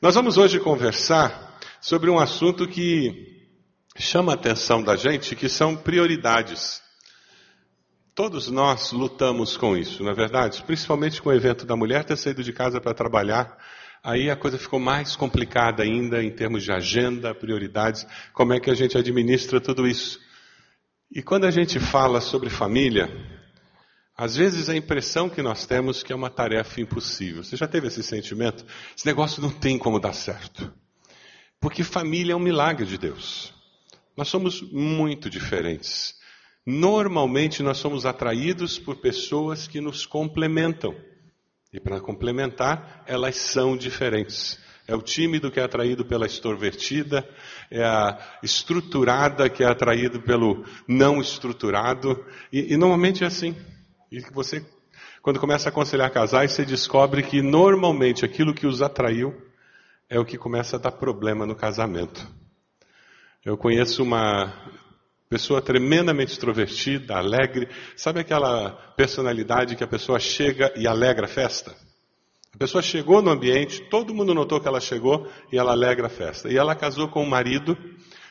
Nós vamos hoje conversar sobre um assunto que chama a atenção da gente, que são prioridades. Todos nós lutamos com isso, na é verdade, principalmente com o evento da mulher ter saído de casa para trabalhar. Aí a coisa ficou mais complicada ainda em termos de agenda, prioridades, como é que a gente administra tudo isso. E quando a gente fala sobre família, às vezes a impressão que nós temos que é uma tarefa impossível. Você já teve esse sentimento? Esse negócio não tem como dar certo. Porque família é um milagre de Deus. Nós somos muito diferentes. Normalmente nós somos atraídos por pessoas que nos complementam. E para complementar, elas são diferentes. É o tímido que é atraído pela extrovertida, é a estruturada que é atraído pelo não estruturado. E, e normalmente é assim. E que você, quando começa a aconselhar casais, você descobre que normalmente aquilo que os atraiu é o que começa a dar problema no casamento. Eu conheço uma pessoa tremendamente extrovertida, alegre. Sabe aquela personalidade que a pessoa chega e alegra a festa? A pessoa chegou no ambiente, todo mundo notou que ela chegou e ela alegra a festa. E ela casou com um marido,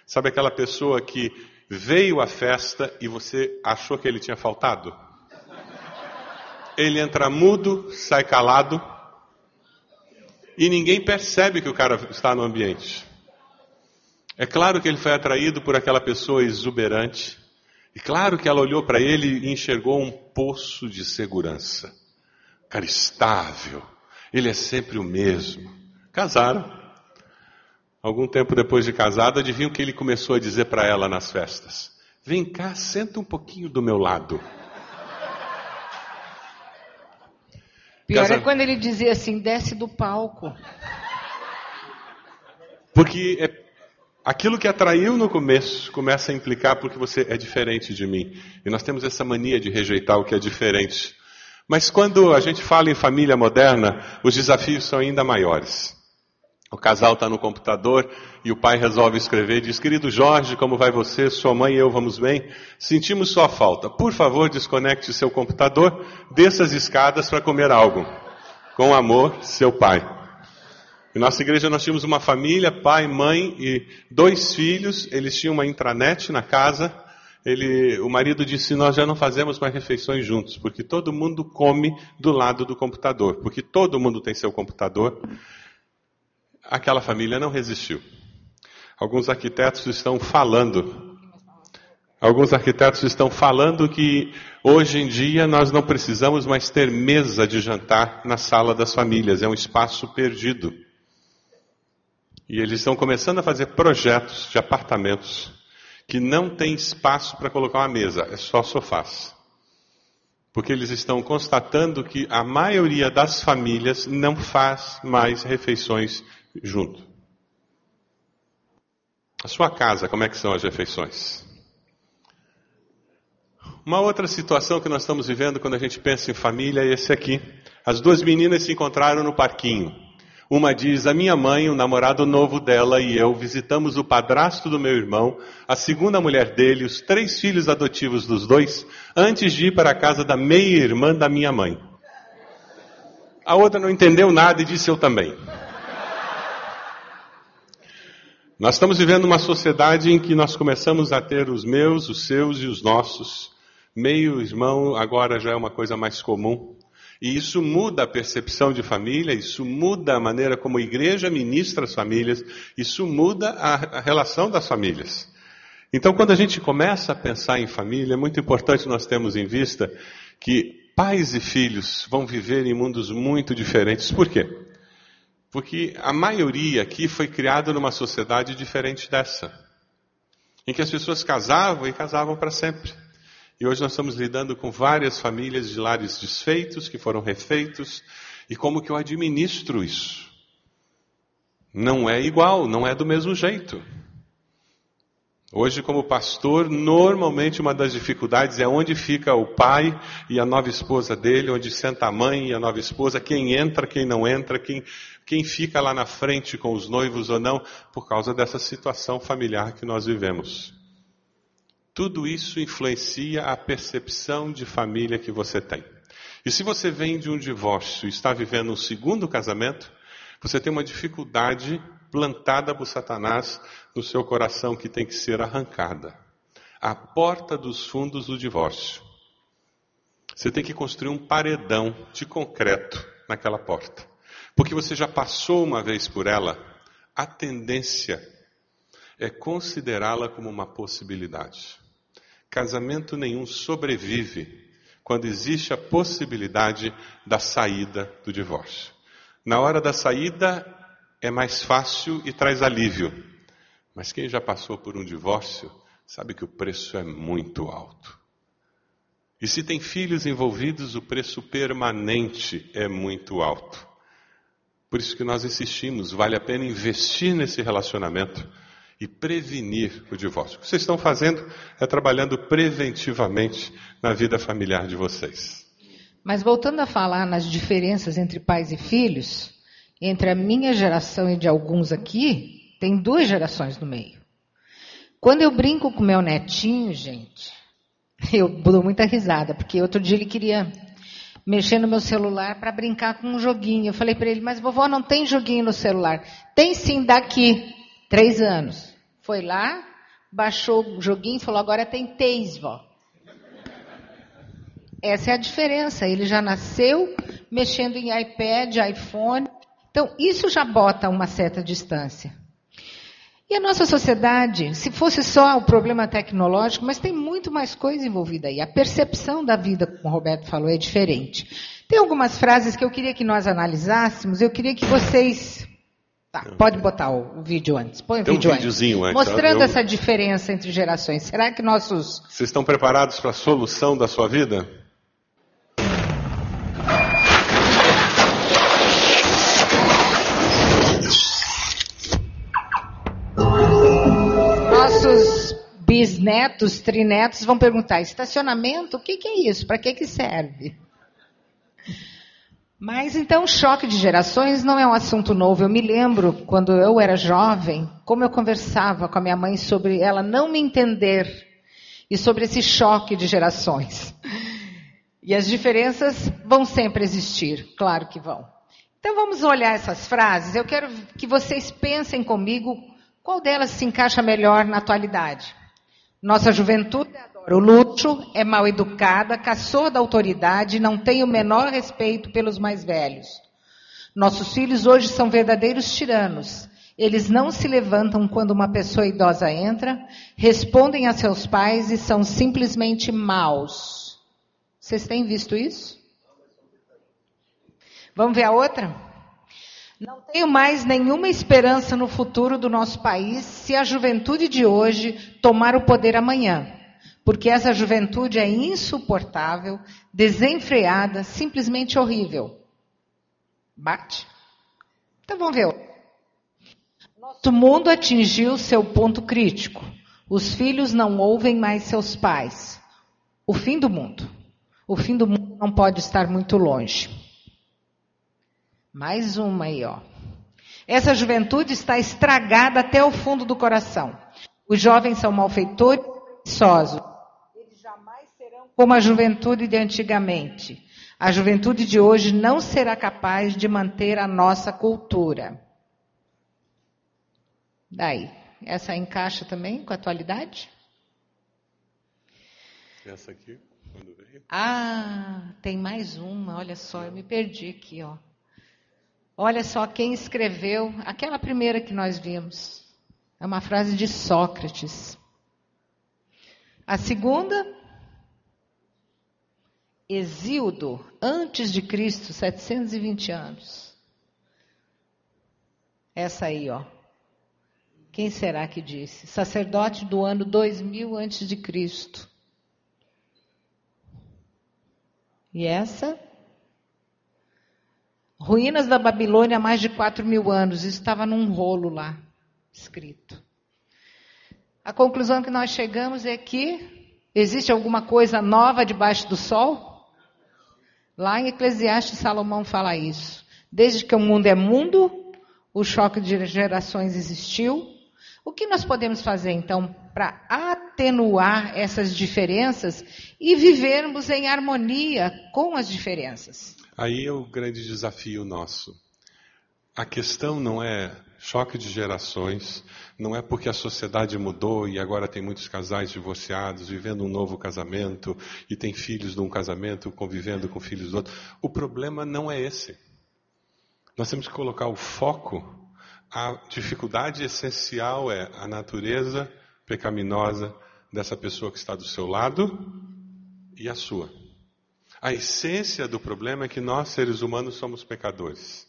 sabe aquela pessoa que veio à festa e você achou que ele tinha faltado? Ele entra mudo, sai calado, e ninguém percebe que o cara está no ambiente. É claro que ele foi atraído por aquela pessoa exuberante, e claro que ela olhou para ele e enxergou um poço de segurança. Cara estável, ele é sempre o mesmo. Casaram. Algum tempo depois de casado, adivinha o que ele começou a dizer para ela nas festas? Vem cá, senta um pouquinho do meu lado. Pior Casa... é quando ele dizia assim, desce do palco. Porque é, aquilo que atraiu no começo começa a implicar porque você é diferente de mim. E nós temos essa mania de rejeitar o que é diferente. Mas quando a gente fala em família moderna, os desafios são ainda maiores. O casal está no computador e o pai resolve escrever, diz, querido Jorge, como vai você? Sua mãe e eu vamos bem? Sentimos sua falta. Por favor, desconecte seu computador, desça as escadas para comer algo. Com amor, seu pai. Em nossa igreja nós tínhamos uma família, pai, mãe e dois filhos. Eles tinham uma intranet na casa. Ele, o marido disse: Nós já não fazemos mais refeições juntos, porque todo mundo come do lado do computador, porque todo mundo tem seu computador aquela família não resistiu. Alguns arquitetos estão falando. Alguns arquitetos estão falando que hoje em dia nós não precisamos mais ter mesa de jantar na sala das famílias, é um espaço perdido. E eles estão começando a fazer projetos de apartamentos que não tem espaço para colocar uma mesa, é só sofás. Porque eles estão constatando que a maioria das famílias não faz mais refeições junto. A sua casa, como é que são as refeições? Uma outra situação que nós estamos vivendo quando a gente pensa em família é esse aqui. As duas meninas se encontraram no parquinho. Uma diz: A minha mãe, o namorado novo dela e eu visitamos o padrasto do meu irmão, a segunda mulher dele, os três filhos adotivos dos dois, antes de ir para a casa da meia-irmã da minha mãe. A outra não entendeu nada e disse: Eu também. Nós estamos vivendo uma sociedade em que nós começamos a ter os meus, os seus e os nossos. Meio irmão agora já é uma coisa mais comum. E isso muda a percepção de família, isso muda a maneira como a igreja ministra as famílias, isso muda a, a relação das famílias. Então, quando a gente começa a pensar em família, é muito importante nós termos em vista que pais e filhos vão viver em mundos muito diferentes. Por quê? Porque a maioria aqui foi criada numa sociedade diferente dessa, em que as pessoas casavam e casavam para sempre. E hoje nós estamos lidando com várias famílias de lares desfeitos, que foram refeitos, e como que eu administro isso? Não é igual, não é do mesmo jeito. Hoje, como pastor, normalmente uma das dificuldades é onde fica o pai e a nova esposa dele, onde senta a mãe e a nova esposa, quem entra, quem não entra, quem, quem fica lá na frente com os noivos ou não, por causa dessa situação familiar que nós vivemos. Tudo isso influencia a percepção de família que você tem. E se você vem de um divórcio e está vivendo um segundo casamento, Você tem uma dificuldade plantada por Satanás no seu coração que tem que ser arrancada. A porta dos fundos do divórcio. Você tem que construir um paredão de concreto naquela porta. Porque você já passou uma vez por ela, a tendência é considerá-la como uma possibilidade. Casamento nenhum sobrevive quando existe a possibilidade da saída do divórcio. Na hora da saída é mais fácil e traz alívio. Mas quem já passou por um divórcio sabe que o preço é muito alto. E se tem filhos envolvidos, o preço permanente é muito alto. Por isso que nós insistimos, vale a pena investir nesse relacionamento e prevenir o divórcio. O que vocês estão fazendo é trabalhando preventivamente na vida familiar de vocês. Mas voltando a falar nas diferenças entre pais e filhos, entre a minha geração e de alguns aqui, tem duas gerações no meio. Quando eu brinco com meu netinho, gente, eu dou muita risada, porque outro dia ele queria mexer no meu celular para brincar com um joguinho. Eu falei para ele, mas vovó não tem joguinho no celular. Tem sim, daqui. Três anos. Foi lá, baixou o joguinho e falou, agora tem Teis, vó. Essa é a diferença. Ele já nasceu mexendo em iPad, iPhone. Então, isso já bota uma certa distância. E a nossa sociedade, se fosse só o problema tecnológico, mas tem muito mais coisa envolvida aí. A percepção da vida, como o Roberto falou, é diferente. Tem algumas frases que eu queria que nós analisássemos, eu queria que vocês. Tá, pode botar o, o vídeo antes. Põe o Tem vídeo um videozinho antes. antes. Mostrando eu... essa diferença entre gerações. Será que nossos. Vocês estão preparados para a solução da sua vida? Bisnetos, trinetos vão perguntar: estacionamento? O que, que é isso? Para que, que serve? Mas então, choque de gerações não é um assunto novo. Eu me lembro, quando eu era jovem, como eu conversava com a minha mãe sobre ela não me entender e sobre esse choque de gerações. E as diferenças vão sempre existir, claro que vão. Então vamos olhar essas frases. Eu quero que vocês pensem comigo qual delas se encaixa melhor na atualidade? Nossa juventude adora o luxo, é mal educada, caçou da autoridade e não tem o menor respeito pelos mais velhos. Nossos filhos hoje são verdadeiros tiranos. Eles não se levantam quando uma pessoa idosa entra, respondem a seus pais e são simplesmente maus. Vocês têm visto isso? Vamos ver a outra? Não tenho mais nenhuma esperança no futuro do nosso país se a juventude de hoje tomar o poder amanhã. Porque essa juventude é insuportável, desenfreada, simplesmente horrível. Bate? Então vamos ver. Nosso mundo atingiu seu ponto crítico. Os filhos não ouvem mais seus pais. O fim do mundo. O fim do mundo não pode estar muito longe. Mais uma aí, ó. Essa juventude está estragada até o fundo do coração. Os jovens são malfeitores e preguiçosos. Eles jamais serão como a juventude de antigamente. A juventude de hoje não será capaz de manter a nossa cultura. Daí, essa encaixa também com a atualidade? Essa aqui, quando veio? Ah, tem mais uma, olha só, eu me perdi aqui, ó. Olha só quem escreveu aquela primeira que nós vimos. É uma frase de Sócrates. A segunda, Exíodo, antes de Cristo, 720 anos. Essa aí, ó. Quem será que disse? Sacerdote do ano 2000 antes de Cristo. E essa Ruínas da Babilônia há mais de 4 mil anos. Isso estava num rolo lá, escrito. A conclusão que nós chegamos é que existe alguma coisa nova debaixo do sol? Lá em Eclesiastes, Salomão fala isso. Desde que o mundo é mundo, o choque de gerações existiu. O que nós podemos fazer, então, para atenuar essas diferenças e vivermos em harmonia com as diferenças? Aí é o grande desafio nosso. A questão não é choque de gerações, não é porque a sociedade mudou e agora tem muitos casais divorciados vivendo um novo casamento e tem filhos de um casamento convivendo com filhos do outro. O problema não é esse. Nós temos que colocar o foco. A dificuldade essencial é a natureza pecaminosa dessa pessoa que está do seu lado e a sua. A essência do problema é que nós, seres humanos, somos pecadores.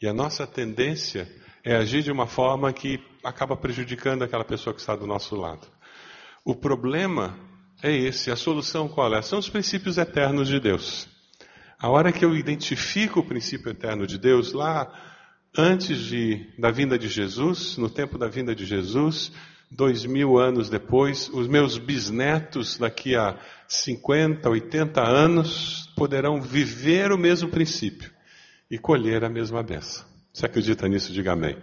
E a nossa tendência é agir de uma forma que acaba prejudicando aquela pessoa que está do nosso lado. O problema é esse, a solução qual é? São os princípios eternos de Deus. A hora que eu identifico o princípio eterno de Deus, lá antes de, da vinda de Jesus, no tempo da vinda de Jesus, dois mil anos depois, os meus bisnetos, daqui a 50, 80 anos, poderão viver o mesmo princípio e colher a mesma benção. Você acredita nisso? Diga amém.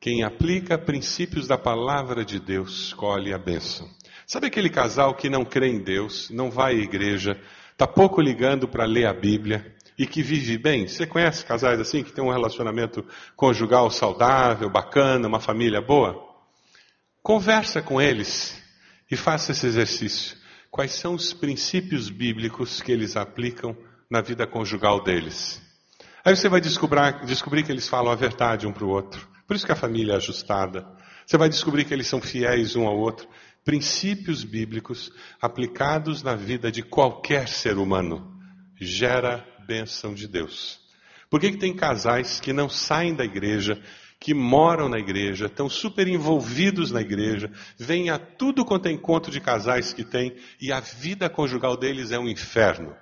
Quem aplica princípios da palavra de Deus colhe a bênção. Sabe aquele casal que não crê em Deus, não vai à igreja, está pouco ligando para ler a Bíblia e que vive bem? Você conhece casais assim que tem um relacionamento conjugal saudável, bacana, uma família boa? Conversa com eles e faça esse exercício. Quais são os princípios bíblicos que eles aplicam na vida conjugal deles? Aí você vai descobrir, descobrir que eles falam a verdade um para o outro. Por isso que a família é ajustada. Você vai descobrir que eles são fiéis um ao outro. Princípios bíblicos aplicados na vida de qualquer ser humano gera bênção de Deus. Por que, que tem casais que não saem da igreja, que moram na igreja, estão super envolvidos na igreja, vêm a tudo quanto é encontro de casais que tem e a vida conjugal deles é um inferno?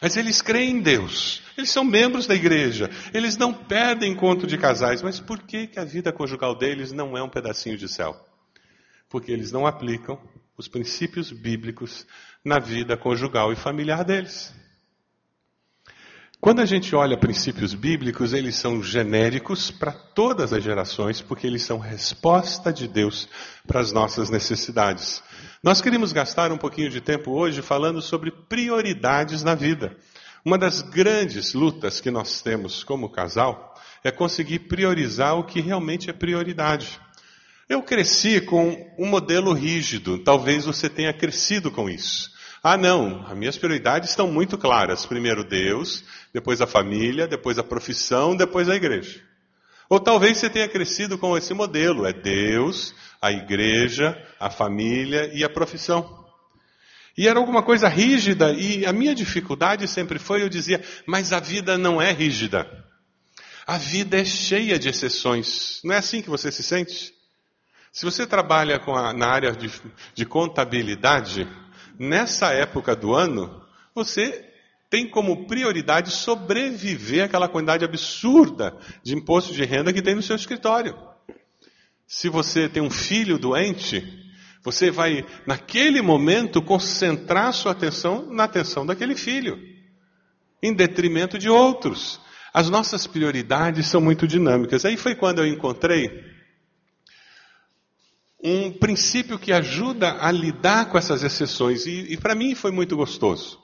Mas eles creem em Deus. Eles são membros da igreja. Eles não perdem encontro de casais. Mas por que, que a vida conjugal deles não é um pedacinho de céu? Porque eles não aplicam os princípios bíblicos na vida conjugal e familiar deles. Quando a gente olha princípios bíblicos, eles são genéricos para todas as gerações, porque eles são resposta de Deus para as nossas necessidades. Nós queríamos gastar um pouquinho de tempo hoje falando sobre prioridades na vida. Uma das grandes lutas que nós temos como casal é conseguir priorizar o que realmente é prioridade. Eu cresci com um modelo rígido, talvez você tenha crescido com isso. Ah, não, as minhas prioridades estão muito claras. Primeiro Deus, depois a família, depois a profissão, depois a igreja. Ou talvez você tenha crescido com esse modelo: é Deus, a igreja, a família e a profissão. E era alguma coisa rígida, e a minha dificuldade sempre foi: eu dizia, mas a vida não é rígida. A vida é cheia de exceções. Não é assim que você se sente? Se você trabalha a, na área de, de contabilidade, nessa época do ano, você tem como prioridade sobreviver àquela quantidade absurda de imposto de renda que tem no seu escritório. Se você tem um filho doente, você vai, naquele momento, concentrar sua atenção na atenção daquele filho, em detrimento de outros. As nossas prioridades são muito dinâmicas. Aí foi quando eu encontrei um princípio que ajuda a lidar com essas exceções. E, e para mim foi muito gostoso,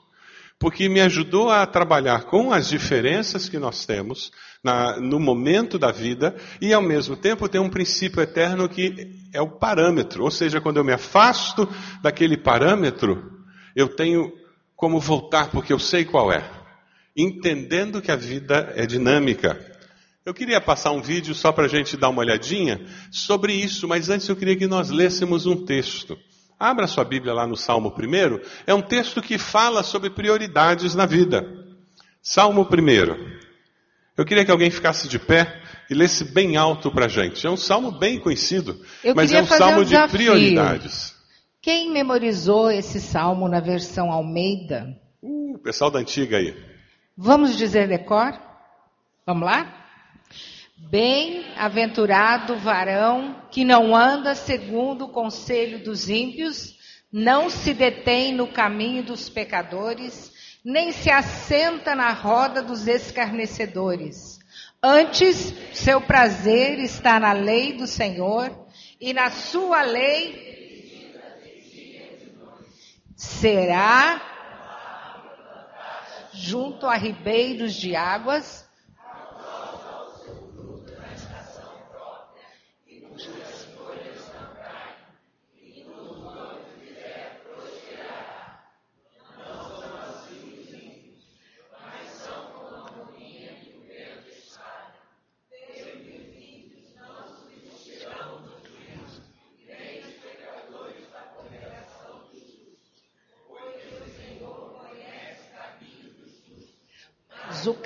porque me ajudou a trabalhar com as diferenças que nós temos na, no momento da vida e, ao mesmo tempo, ter um princípio eterno que é o parâmetro. Ou seja, quando eu me afasto daquele parâmetro, eu tenho como voltar, porque eu sei qual é. Entendendo que a vida é dinâmica. Eu queria passar um vídeo só para a gente dar uma olhadinha sobre isso, mas antes eu queria que nós lêssemos um texto. Abra sua Bíblia lá no Salmo 1. É um texto que fala sobre prioridades na vida. Salmo 1. Eu queria que alguém ficasse de pé e lesse bem alto para a gente. É um salmo bem conhecido, eu mas é um salmo um de prioridades. Quem memorizou esse salmo na versão Almeida? Uh, pessoal da antiga aí. Vamos dizer decor? Vamos lá? Bem-aventurado varão que não anda segundo o conselho dos ímpios, não se detém no caminho dos pecadores, nem se assenta na roda dos escarnecedores. Antes, seu prazer está na lei do Senhor, e na sua lei será junto a ribeiros de águas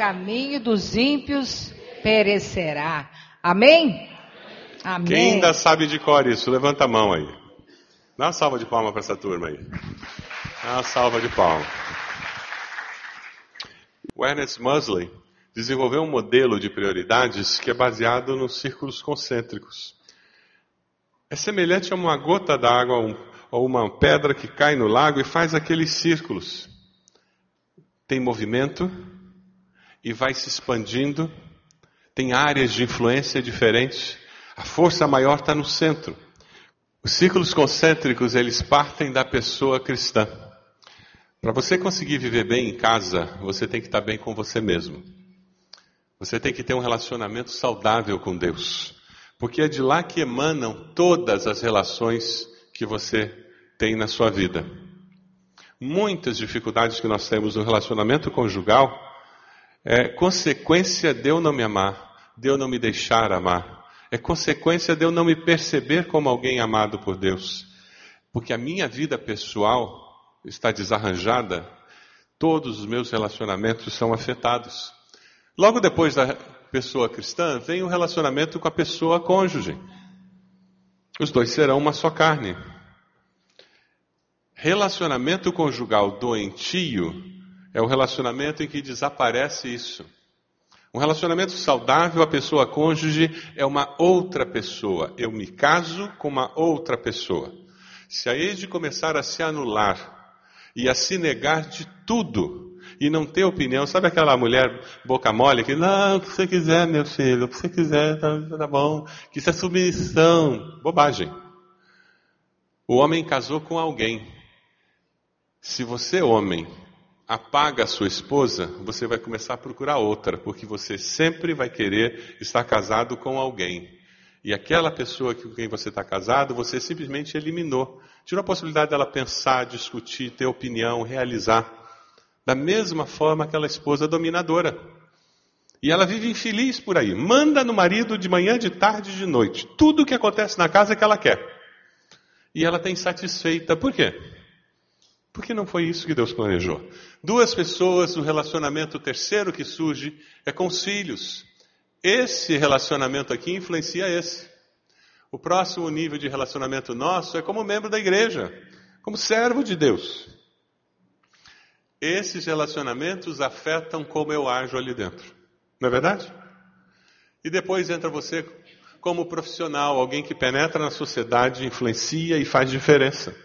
caminho dos ímpios perecerá. Amém? Amém. Quem ainda sabe de cor isso? Levanta a mão aí. Dá uma salva de palma para essa turma aí. Dá uma salva de palma. O Ernest Mosley desenvolveu um modelo de prioridades que é baseado nos círculos concêntricos. É semelhante a uma gota d'água ou uma pedra que cai no lago e faz aqueles círculos. Tem movimento e vai se expandindo, tem áreas de influência diferentes. A força maior está no centro. Os círculos concêntricos, eles partem da pessoa cristã. Para você conseguir viver bem em casa, você tem que estar bem com você mesmo. Você tem que ter um relacionamento saudável com Deus. Porque é de lá que emanam todas as relações que você tem na sua vida. Muitas dificuldades que nós temos no relacionamento conjugal é consequência de eu não me amar, de eu não me deixar amar. É consequência de eu não me perceber como alguém amado por Deus. Porque a minha vida pessoal está desarranjada, todos os meus relacionamentos são afetados. Logo depois da pessoa cristã, vem o relacionamento com a pessoa cônjuge. Os dois serão uma só carne. Relacionamento conjugal doentio é o relacionamento em que desaparece isso. Um relacionamento saudável, a pessoa cônjuge é uma outra pessoa. Eu me caso com uma outra pessoa. Se a Eide começar a se anular e a se negar de tudo, e não ter opinião. Sabe aquela mulher boca mole que, não, o que você quiser, meu filho, o que você quiser, tá, tá bom. Que isso é submissão. Bobagem. O homem casou com alguém. Se você, homem, apaga a sua esposa, você vai começar a procurar outra, porque você sempre vai querer estar casado com alguém. E aquela pessoa com quem você está casado, você simplesmente eliminou. Tirou a possibilidade dela pensar, discutir, ter opinião, realizar. Da mesma forma aquela esposa dominadora. E ela vive infeliz por aí. Manda no marido de manhã, de tarde, de noite. Tudo o que acontece na casa é que ela quer. E ela está insatisfeita. Por quê? Porque não foi isso que Deus planejou. Duas pessoas, o relacionamento terceiro que surge é com os filhos. Esse relacionamento aqui influencia esse. O próximo nível de relacionamento nosso é como membro da igreja, como servo de Deus. Esses relacionamentos afetam como eu ajo ali dentro. Não é verdade? E depois entra você como profissional, alguém que penetra na sociedade, influencia e faz diferença.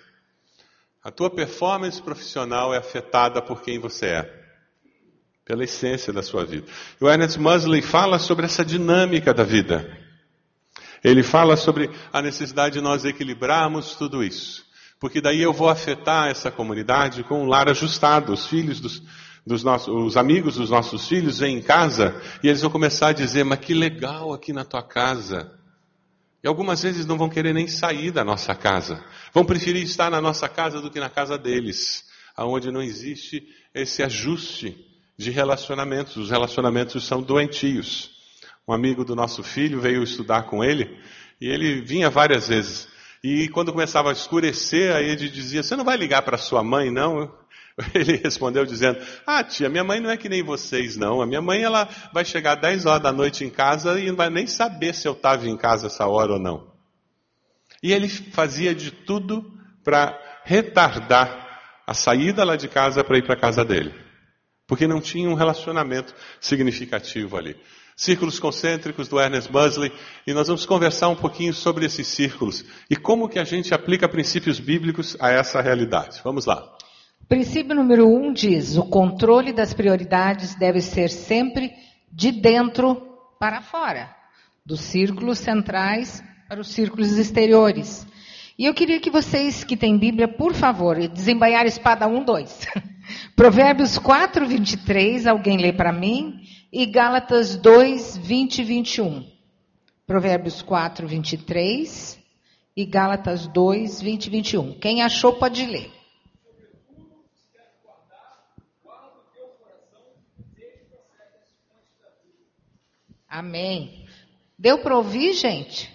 A tua performance profissional é afetada por quem você é, pela essência da sua vida. O Ernest Musley fala sobre essa dinâmica da vida. Ele fala sobre a necessidade de nós equilibrarmos tudo isso porque daí eu vou afetar essa comunidade com um lar ajustado. Os filhos dos, dos nossos, os amigos dos nossos filhos vêm em casa e eles vão começar a dizer: Mas que legal aqui na tua casa. E algumas vezes não vão querer nem sair da nossa casa. Vão preferir estar na nossa casa do que na casa deles, aonde não existe esse ajuste de relacionamentos. Os relacionamentos são doentios. Um amigo do nosso filho veio estudar com ele e ele vinha várias vezes. E quando começava a escurecer, aí ele dizia: Você não vai ligar para sua mãe, não? Ele respondeu dizendo: Ah, tia, minha mãe não é que nem vocês, não. A minha mãe ela vai chegar 10 horas da noite em casa e não vai nem saber se eu estava em casa essa hora ou não. E ele fazia de tudo para retardar a saída lá de casa para ir para a casa dele. Porque não tinha um relacionamento significativo ali círculos concêntricos do Ernest Busley, e nós vamos conversar um pouquinho sobre esses círculos e como que a gente aplica princípios bíblicos a essa realidade. Vamos lá. Princípio número um diz: o controle das prioridades deve ser sempre de dentro para fora, dos círculos centrais para os círculos exteriores. E eu queria que vocês que têm Bíblia, por favor, desembanhar a espada 1, 2. Provérbios 4, 23, alguém lê para mim e Gálatas 2, 20 e 21. Provérbios 4, 23 e Gálatas 2, 20 e 21. Quem achou pode ler. Amém. Deu para ouvir, gente?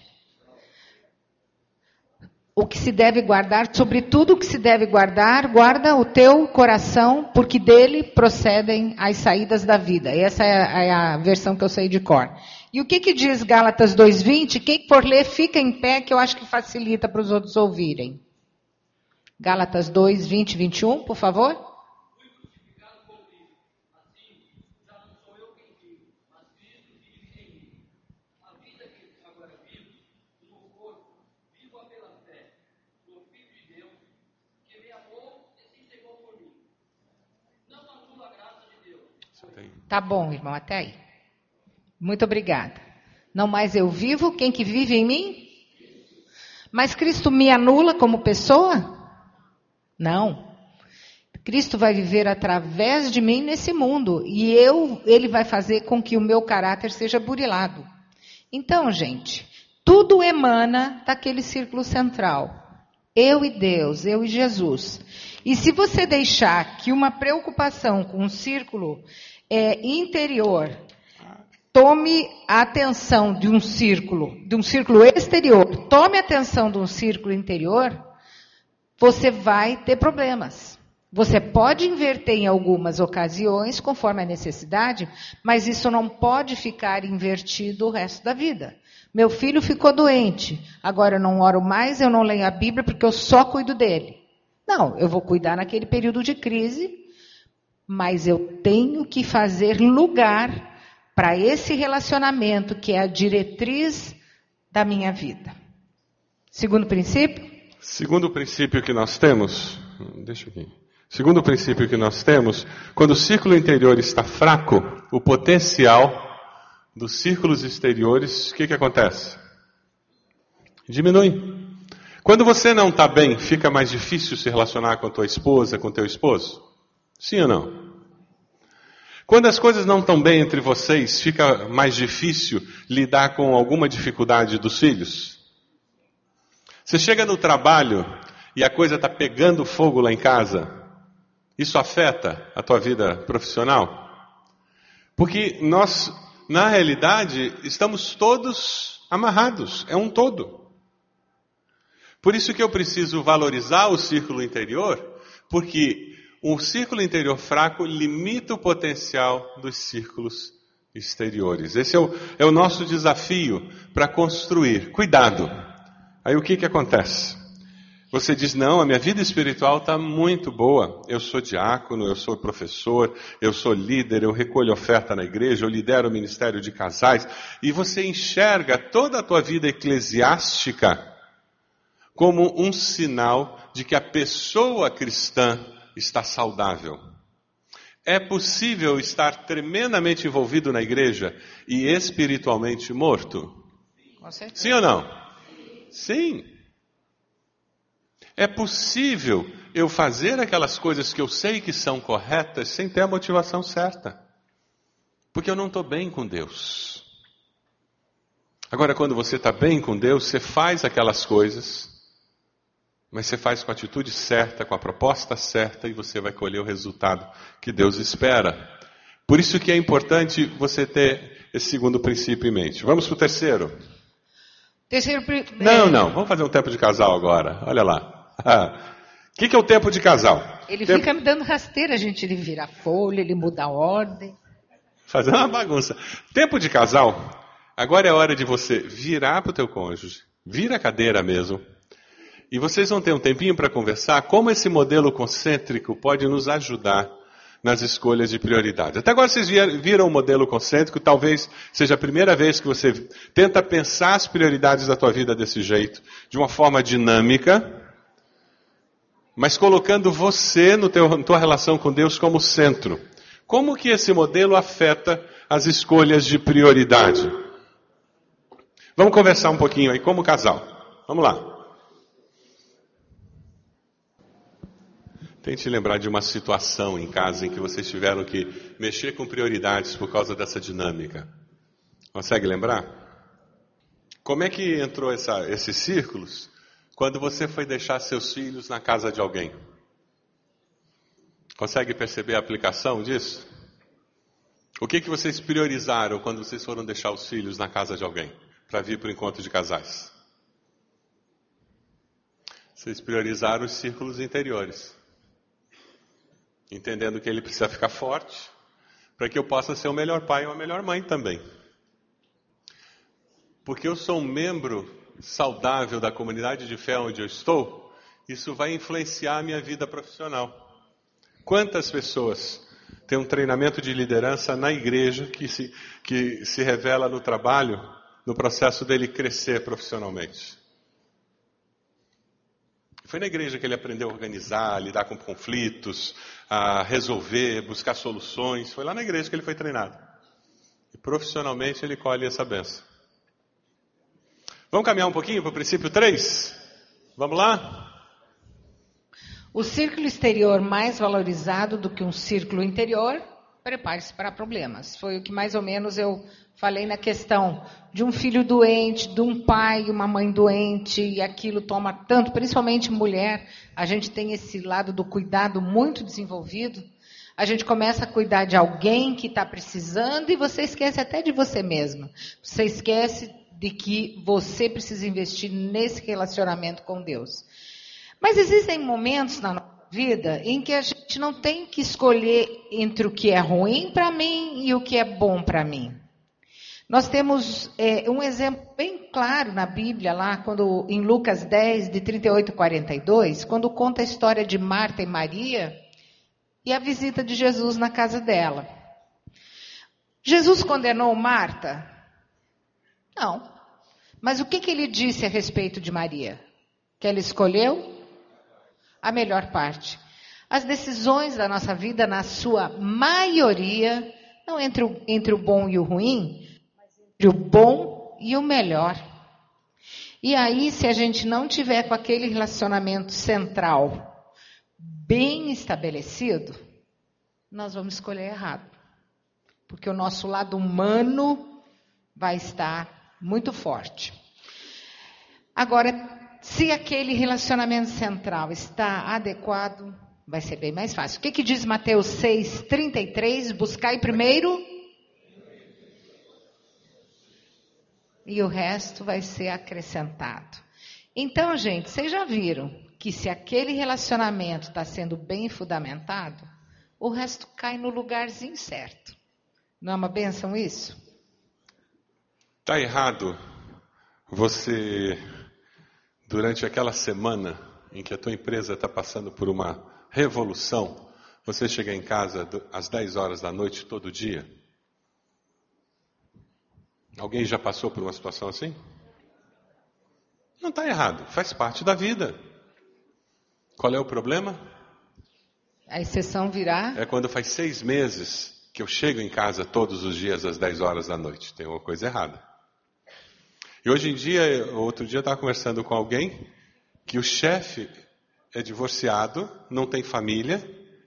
o que se deve guardar, sobre tudo o que se deve guardar, guarda o teu coração, porque dele procedem as saídas da vida. Essa é a, é versão que eu sei de cor. E o que, que diz Gálatas 2,20? Quem for ler, fica em pé, que eu acho que facilita para os outros ouvirem. Gálatas 2, 20 e 21, por favor. Tá bom, irmão, até aí. Muito obrigada. Não mais eu vivo, quem que vive em mim? Mas Cristo me anula como pessoa? Não. Cristo vai viver através de mim nesse mundo e eu, ele vai fazer com que o meu caráter seja burilado. Então, gente, tudo emana daquele círculo central. Eu e Deus, eu e Jesus. E se você deixar que uma preocupação com um círculo é, interior tome a atenção de um círculo, de um círculo exterior, tome a atenção de um círculo interior, você vai ter problemas. Você pode inverter em algumas ocasiões, conforme a necessidade, mas isso não pode ficar invertido o resto da vida. Meu filho ficou doente, agora eu não oro mais, eu não leio a Bíblia porque eu só cuido dele. Não, eu vou cuidar naquele período de crise mas eu tenho que fazer lugar para esse relacionamento que é a diretriz da minha vida. Segundo princípio? Segundo princípio que nós temos, deixa aqui. Segundo princípio que nós temos, quando o círculo interior está fraco, o potencial dos círculos exteriores, o que, que acontece? Diminui. Quando você não está bem, fica mais difícil se relacionar com a tua esposa, com teu esposo? Sim ou não? Quando as coisas não estão bem entre vocês, fica mais difícil lidar com alguma dificuldade dos filhos? Você chega no trabalho e a coisa está pegando fogo lá em casa, isso afeta a tua vida profissional? Porque nós, na realidade, estamos todos amarrados, é um todo. Por isso que eu preciso valorizar o círculo interior, porque um círculo interior fraco limita o potencial dos círculos exteriores. Esse é o, é o nosso desafio para construir. Cuidado. Aí o que, que acontece? Você diz: não, a minha vida espiritual está muito boa. Eu sou diácono, eu sou professor, eu sou líder, eu recolho oferta na igreja, eu lidero o ministério de casais. E você enxerga toda a tua vida eclesiástica como um sinal de que a pessoa cristã está saudável. É possível estar tremendamente envolvido na igreja e espiritualmente morto? Sim ou não? Sim. É possível eu fazer aquelas coisas que eu sei que são corretas sem ter a motivação certa. Porque eu não estou bem com Deus. Agora, quando você está bem com Deus, você faz aquelas coisas mas você faz com a atitude certa, com a proposta certa e você vai colher o resultado que Deus espera. Por isso que é importante você ter esse segundo princípio em mente. Vamos para o terceiro. Terceiro. Não, é. não. Vamos fazer um tempo de casal agora. Olha lá. O que, que, é o tempo de casal? Ele tempo... fica me dando rasteira, gente. Ele vira folha, ele muda a ordem. Fazendo uma bagunça. Tempo de casal. Agora é hora de você virar para o teu cônjuge. Vira a cadeira mesmo e vocês vão ter um tempinho para conversar como esse modelo concêntrico pode nos ajudar nas escolhas de prioridade. Até agora vocês viram o modelo concêntrico, talvez seja a primeira vez que você tenta pensar as prioridades da tua vida desse jeito, de uma forma dinâmica, mas colocando você no teu, na tua relação com Deus como centro. Como que esse modelo afeta as escolhas de prioridade? Vamos conversar um pouquinho aí como casal. Vamos lá. Tente lembrar de uma situação em casa em que vocês tiveram que mexer com prioridades por causa dessa dinâmica. Consegue lembrar? Como é que entrou essa, esses círculos quando você foi deixar seus filhos na casa de alguém? Consegue perceber a aplicação disso? O que, que vocês priorizaram quando vocês foram deixar os filhos na casa de alguém para vir para o encontro de casais? Vocês priorizaram os círculos interiores, entendendo que ele precisa ficar forte para que eu possa ser o melhor pai ou a melhor mãe também. Porque eu sou um membro saudável da comunidade de fé onde eu estou, isso vai influenciar a minha vida profissional. Quantas pessoas têm um treinamento de liderança na igreja que se, que se revela no trabalho, no processo dele crescer profissionalmente? Foi na igreja que ele aprendeu a organizar, a lidar com conflitos, a resolver, buscar soluções. Foi lá na igreja que ele foi treinado. E profissionalmente ele colhe essa benção. Vamos caminhar um pouquinho para o princípio 3? Vamos lá? O círculo exterior mais valorizado do que um círculo interior, prepare-se para problemas. Foi o que mais ou menos eu falei na questão de um filho doente, de um pai e uma mãe doente, e aquilo toma tanto, principalmente mulher, a gente tem esse lado do cuidado muito desenvolvido. A gente começa a cuidar de alguém que está precisando e você esquece até de você mesma. Você esquece de que você precisa investir nesse relacionamento com Deus. Mas existem momentos na nossa vida em que a gente não tem que escolher entre o que é ruim para mim e o que é bom para mim. Nós temos é, um exemplo bem claro na Bíblia, lá quando em Lucas 10, de 38 a 42, quando conta a história de Marta e Maria e a visita de Jesus na casa dela. Jesus condenou Marta? Não. Mas o que, que ele disse a respeito de Maria? Que ela escolheu a melhor parte. As decisões da nossa vida, na sua maioria, não entre o, entre o bom e o ruim, o bom e o melhor. E aí, se a gente não tiver com aquele relacionamento central bem estabelecido, nós vamos escolher errado. Porque o nosso lado humano vai estar muito forte. Agora, se aquele relacionamento central está adequado, vai ser bem mais fácil. O que, que diz Mateus 6, 33? Buscai primeiro. E o resto vai ser acrescentado. Então, gente, vocês já viram que se aquele relacionamento está sendo bem fundamentado, o resto cai no lugarzinho certo. Não é uma benção isso? Está errado você durante aquela semana em que a tua empresa está passando por uma revolução, você chega em casa às 10 horas da noite todo dia? Alguém já passou por uma situação assim? Não está errado, faz parte da vida. Qual é o problema? A exceção virá. É quando faz seis meses que eu chego em casa todos os dias às 10 horas da noite. Tem uma coisa errada. E hoje em dia, outro dia eu estava conversando com alguém que o chefe é divorciado, não tem família,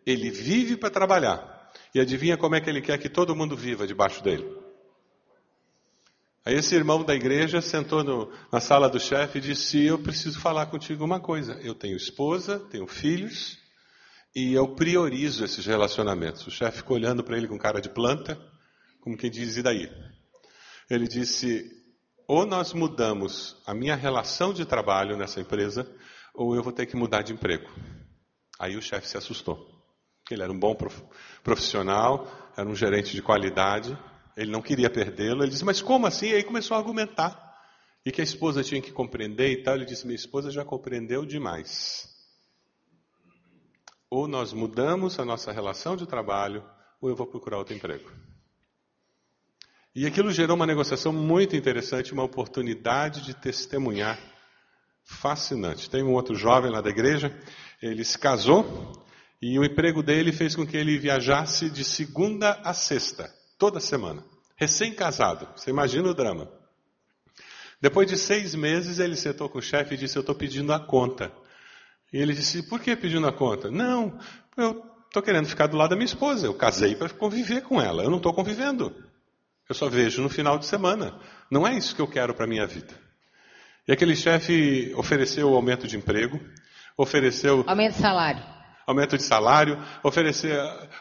ele vive para trabalhar. E adivinha como é que ele quer que todo mundo viva debaixo dele? Aí esse irmão da igreja sentou no, na sala do chefe e disse: Eu preciso falar contigo uma coisa. Eu tenho esposa, tenho filhos e eu priorizo esses relacionamentos. O chefe ficou olhando para ele com cara de planta, como quem diz: E daí? Ele disse: ou nós mudamos a minha relação de trabalho nessa empresa, ou eu vou ter que mudar de emprego. Aí o chefe se assustou. Ele era um bom profissional, era um gerente de qualidade, ele não queria perdê-lo. Ele disse, mas como assim? E aí começou a argumentar. E que a esposa tinha que compreender e tal. Ele disse, minha esposa já compreendeu demais. Ou nós mudamos a nossa relação de trabalho, ou eu vou procurar outro emprego. E aquilo gerou uma negociação muito interessante, uma oportunidade de testemunhar fascinante. Tem um outro jovem lá da igreja, ele se casou e o emprego dele fez com que ele viajasse de segunda a sexta, toda semana. Recém-casado, você imagina o drama. Depois de seis meses, ele sentou com o chefe e disse: Eu estou pedindo a conta. E ele disse: Por que pedindo a conta? Não, eu estou querendo ficar do lado da minha esposa. Eu casei para conviver com ela, eu não estou convivendo. Eu só vejo no final de semana. Não é isso que eu quero para a minha vida. E aquele chefe ofereceu aumento de emprego, ofereceu. Aumento de salário. Aumento de salário, ofereceu,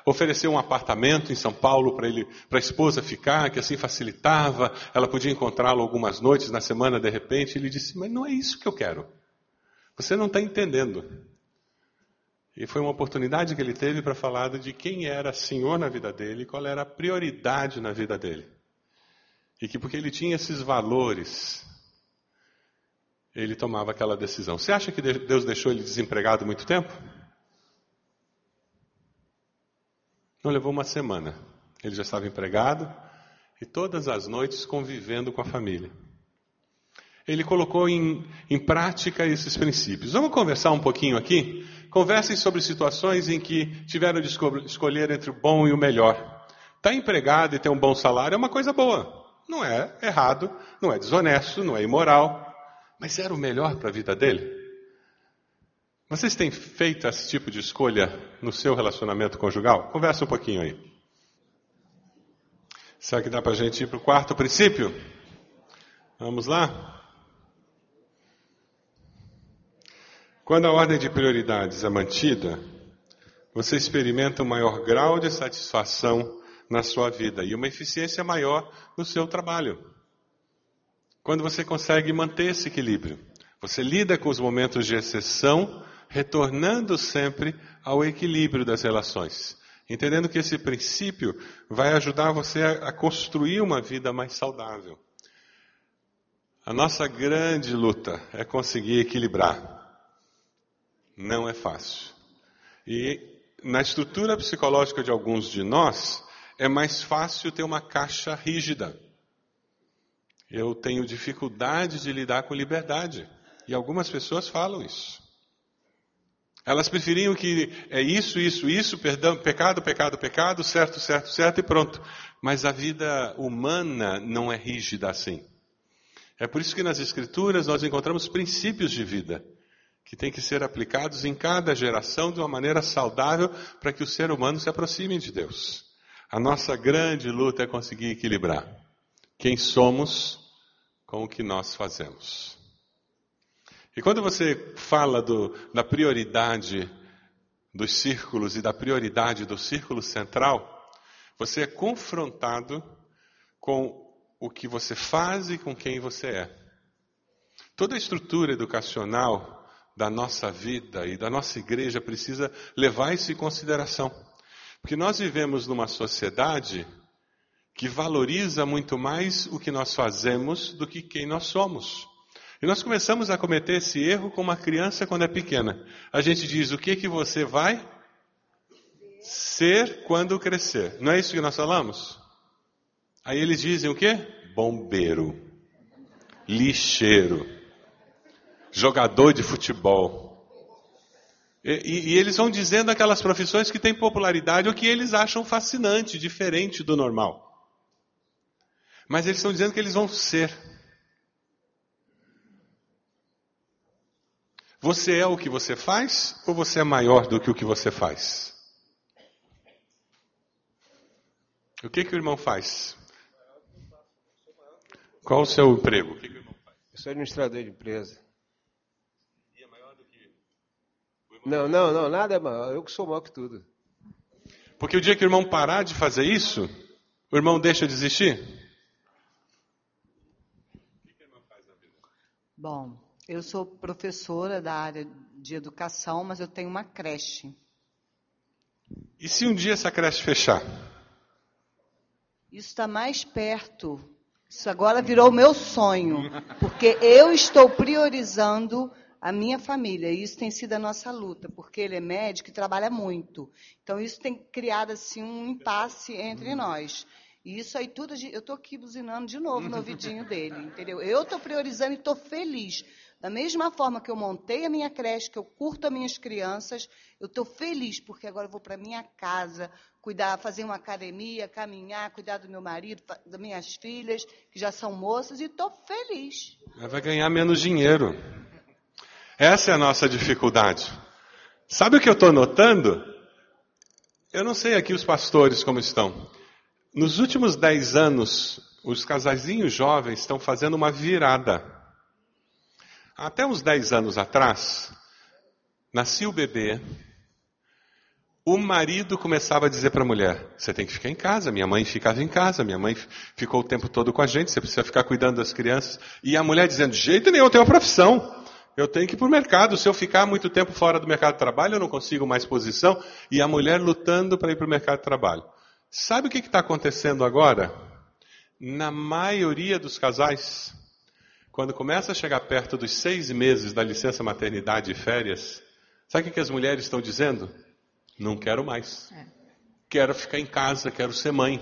ofereceu um apartamento em São Paulo para ele, para a esposa ficar, que assim facilitava, ela podia encontrá-lo algumas noites na semana de repente. Ele disse: Mas não é isso que eu quero. Você não está entendendo. E foi uma oportunidade que ele teve para falar de quem era senhor na vida dele, qual era a prioridade na vida dele. E que porque ele tinha esses valores, ele tomava aquela decisão. Você acha que Deus deixou ele desempregado muito tempo? Não levou uma semana. Ele já estava empregado e todas as noites convivendo com a família. Ele colocou em, em prática esses princípios. Vamos conversar um pouquinho aqui? Conversem sobre situações em que tiveram de escolher entre o bom e o melhor. Estar tá empregado e ter um bom salário é uma coisa boa. Não é errado, não é desonesto, não é imoral. Mas era o melhor para a vida dele? Vocês têm feito esse tipo de escolha no seu relacionamento conjugal? Conversa um pouquinho aí. Será que dá para a gente ir para o quarto princípio? Vamos lá? Quando a ordem de prioridades é mantida, você experimenta um maior grau de satisfação na sua vida e uma eficiência maior no seu trabalho. Quando você consegue manter esse equilíbrio, você lida com os momentos de exceção retornando sempre ao equilíbrio das relações. Entendendo que esse princípio vai ajudar você a construir uma vida mais saudável. A nossa grande luta é conseguir equilibrar. Não é fácil. E na estrutura psicológica de alguns de nós, é mais fácil ter uma caixa rígida. Eu tenho dificuldade de lidar com liberdade. E algumas pessoas falam isso. Elas preferiam que é isso, isso, isso, perdão, pecado, pecado, pecado, certo, certo, certo e pronto. Mas a vida humana não é rígida assim. É por isso que nas Escrituras nós encontramos princípios de vida que têm que ser aplicados em cada geração de uma maneira saudável para que o ser humano se aproxime de Deus. A nossa grande luta é conseguir equilibrar quem somos com o que nós fazemos. E quando você fala do, da prioridade dos círculos e da prioridade do círculo central, você é confrontado com o que você faz e com quem você é. Toda a estrutura educacional da nossa vida e da nossa igreja precisa levar isso em consideração. Porque nós vivemos numa sociedade que valoriza muito mais o que nós fazemos do que quem nós somos. E nós começamos a cometer esse erro com uma criança quando é pequena. A gente diz: o que que você vai ser quando crescer? Não é isso que nós falamos? Aí eles dizem o quê? Bombeiro, lixeiro, jogador de futebol. E, e, e, eles vão dizendo aquelas profissões que têm popularidade ou que eles acham fascinante, diferente do normal. Mas eles estão dizendo que eles vão ser. Você é o que você faz ou você é maior do que o que você faz? O que, que o irmão faz? Qual o seu emprego? O que, que o irmão faz? Eu sou administrador de empresa. E é maior do que Não, não, não, nada é maior. Eu que sou maior que tudo. Porque o dia que o irmão parar de fazer isso, o irmão deixa de existir? O que, que o irmão faz na vida? Bom, eu sou professora da área de educação, mas eu tenho uma creche. E se um dia essa creche fechar? Isso está mais perto. Isso agora virou o meu sonho, porque eu estou priorizando a minha família. E isso tem sido a nossa luta, porque ele é médico e trabalha muito. Então isso tem criado assim um impasse entre nós. E isso aí tudo, eu estou aqui buzinando de novo no ouvidinho dele, entendeu? Eu estou priorizando e estou feliz. Da mesma forma que eu montei a minha creche, que eu curto as minhas crianças, eu estou feliz, porque agora eu vou para minha casa, cuidar, fazer uma academia, caminhar, cuidar do meu marido, das minhas filhas, que já são moças, e estou feliz. Vai ganhar menos dinheiro. Essa é a nossa dificuldade. Sabe o que eu estou notando? Eu não sei aqui os pastores como estão. Nos últimos dez anos, os casaizinhos jovens estão fazendo uma virada. Até uns 10 anos atrás, nascia o bebê, o marido começava a dizer para a mulher: Você tem que ficar em casa. Minha mãe ficava em casa, minha mãe ficou o tempo todo com a gente, você precisa ficar cuidando das crianças. E a mulher dizendo: De jeito nenhum, eu tenho uma profissão. Eu tenho que ir para o mercado. Se eu ficar muito tempo fora do mercado de trabalho, eu não consigo mais posição. E a mulher lutando para ir para o mercado de trabalho. Sabe o que está acontecendo agora? Na maioria dos casais, quando começa a chegar perto dos seis meses da licença maternidade e férias, sabe o que, as mulheres estão dizendo? Não quero mais. É. Quero ficar em casa, quero ser mãe.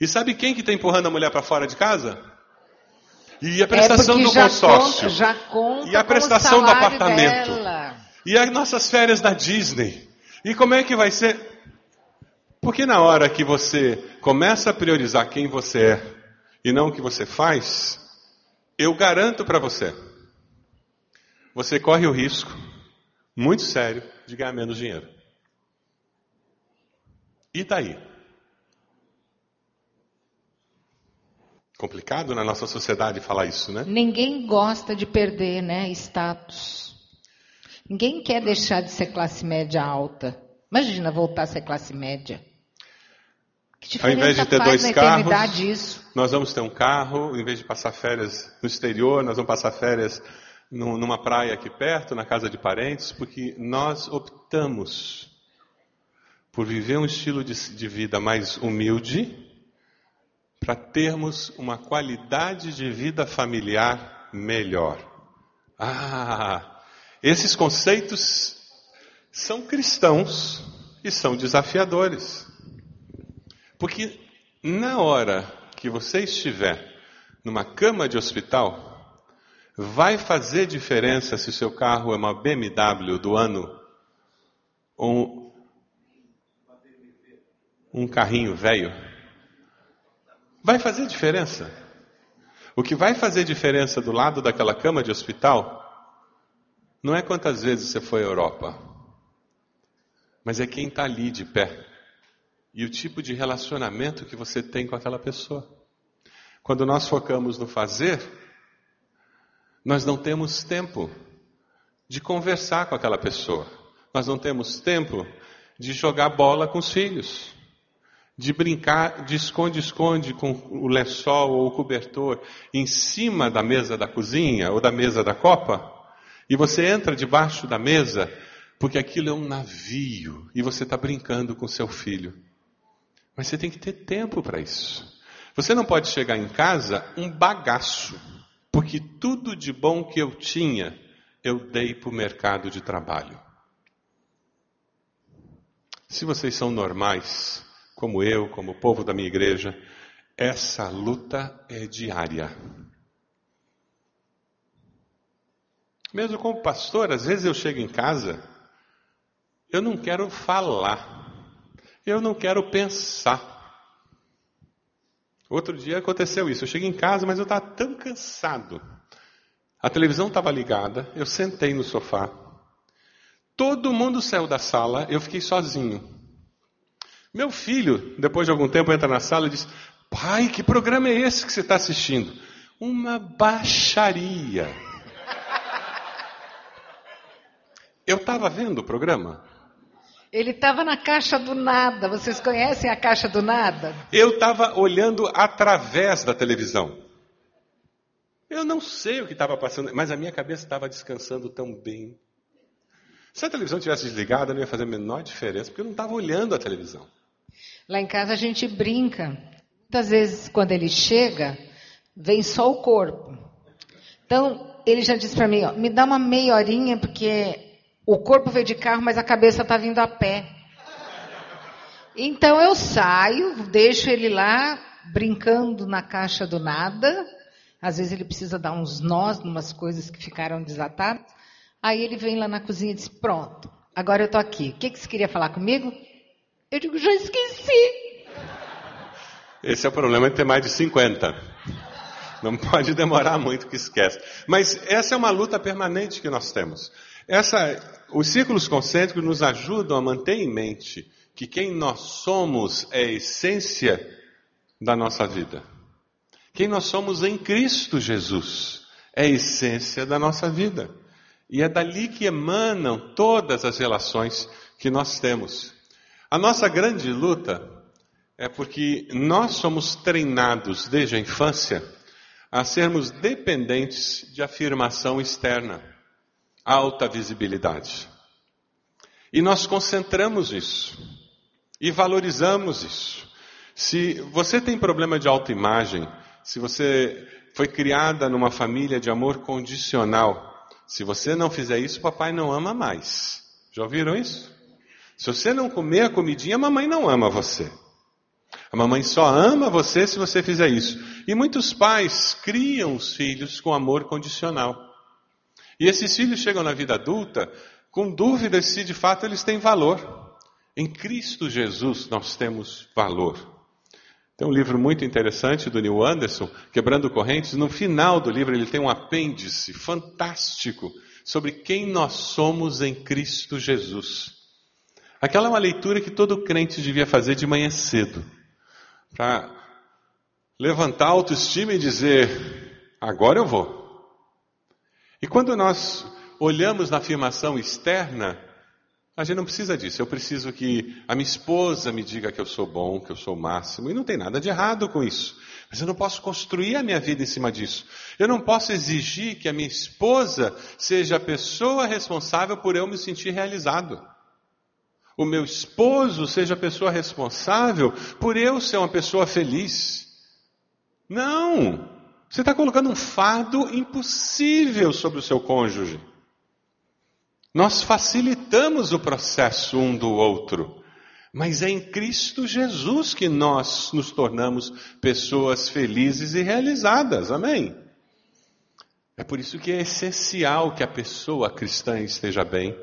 E sabe quem que está empurrando a mulher para fora de casa? E a prestação é do consórcio. Conta, conta e a prestação do apartamento. Dela. E as nossas férias da Disney. E como é que vai ser? Porque na hora que você começa a priorizar quem você é e não o que você faz, eu garanto para você, você corre o risco muito sério de ganhar menos dinheiro. E daí? Complicado na nossa sociedade falar isso, né? Ninguém gosta de perder, né, status. Ninguém quer deixar de ser classe média alta. Imagina voltar a ser classe média. Ao invés de ter dois carros, isso? nós vamos ter um carro. Em vez de passar férias no exterior, nós vamos passar férias numa praia aqui perto, na casa de parentes, porque nós optamos por viver um estilo de, de vida mais humilde para termos uma qualidade de vida familiar melhor. Ah, esses conceitos são cristãos e são desafiadores. Porque na hora que você estiver numa cama de hospital, vai fazer diferença se o seu carro é uma BMW do ano ou um, carrinho velho? Vai fazer diferença. O que vai fazer diferença do lado daquela cama de hospital não é quantas vezes você foi à Europa, mas é quem está ali de pé e o tipo de relacionamento que você tem com aquela pessoa. Quando nós focamos no fazer, nós não temos tempo de conversar com aquela pessoa, nós não temos tempo de jogar bola com os filhos de brincar de esconde-esconde com o lençol ou o cobertor em cima da mesa da cozinha ou da mesa da copa, e você entra debaixo da mesa porque aquilo é um navio e você está brincando com seu filho. Mas você tem que ter tempo para isso. Você não pode chegar em casa um bagaço, porque tudo de bom que eu tinha eu dei para o mercado de trabalho. Se vocês são normais, como eu, como o povo da minha igreja, essa luta é diária. Mesmo como pastor, às vezes eu chego em casa, eu não quero falar, eu não quero pensar. Outro dia aconteceu isso, eu cheguei em casa, mas eu estava tão cansado. A televisão estava ligada, eu sentei no sofá. Todo mundo saiu da sala, eu fiquei sozinho. Meu filho, depois de algum tempo, entra na sala e diz: Pai, que programa é esse que você está assistindo? Uma baixaria. Eu estava vendo o programa. Ele estava na caixa do nada. Vocês conhecem a caixa do nada? Eu estava olhando através da televisão. Eu não sei o que estava passando, mas a minha cabeça estava descansando tão bem. Se a televisão tivesse desligada, não ia fazer a menor diferença, porque eu não estava olhando a televisão. Lá em casa a gente brinca. Muitas vezes, quando ele chega, vem só o corpo. Então, ele já disse para mim: ó, me dá uma meia horinha, porque o corpo veio de carro, mas a cabeça está vindo a pé. Então eu saio, deixo ele lá brincando na caixa do nada. Às vezes ele precisa dar uns nós, umas coisas que ficaram desatadas. Aí ele vem lá na cozinha e diz: Pronto, agora eu estou aqui. O que, que você queria falar comigo? Eu digo, já esqueci. Esse é o problema de ter mais de 50. Não pode demorar muito que esquece. Mas essa é uma luta permanente que nós temos. Essa, os círculos concêntricos nos ajudam a manter em mente que quem nós somos é a essência da nossa vida. Quem nós somos em Cristo Jesus é a essência da nossa vida. E é dali que emanam todas as relações que nós temos. A nossa grande luta é porque nós somos treinados desde a infância a sermos dependentes de afirmação externa. Alta visibilidade. E nós concentramos isso e valorizamos isso. Se você tem problema de autoimagem, se você foi criada numa família de amor condicional, se você não fizer isso, papai não ama mais. Já ouviram isso? Se você não comer a comidinha, a mamãe não ama você. A mamãe só ama você se você fizer isso. E muitos pais criam os filhos com amor condicional. E esses filhos chegam na vida adulta com dúvidas se de fato eles têm valor. Em Cristo Jesus nós temos valor. Tem um livro muito interessante do Neil Anderson, Quebrando Correntes. No final do livro ele tem um apêndice fantástico sobre quem nós somos em Cristo Jesus. Aquela é uma leitura que todo crente devia fazer de manhã cedo, para levantar a autoestima e dizer: agora eu vou. E quando nós olhamos na afirmação externa, a gente não precisa disso. Eu preciso que a minha esposa me diga que eu sou bom, que eu sou o máximo. E não tem nada de errado com isso. Mas eu não posso construir a minha vida em cima disso. Eu não posso exigir que a minha esposa seja a pessoa responsável por eu me sentir realizado. O meu esposo seja a pessoa responsável por eu ser uma pessoa feliz. Não! Você está colocando um fardo impossível sobre o seu cônjuge. Nós facilitamos o processo um do outro, mas é em Cristo Jesus que nós nos tornamos pessoas felizes e realizadas. Amém? É por isso que é essencial que a pessoa cristã esteja bem,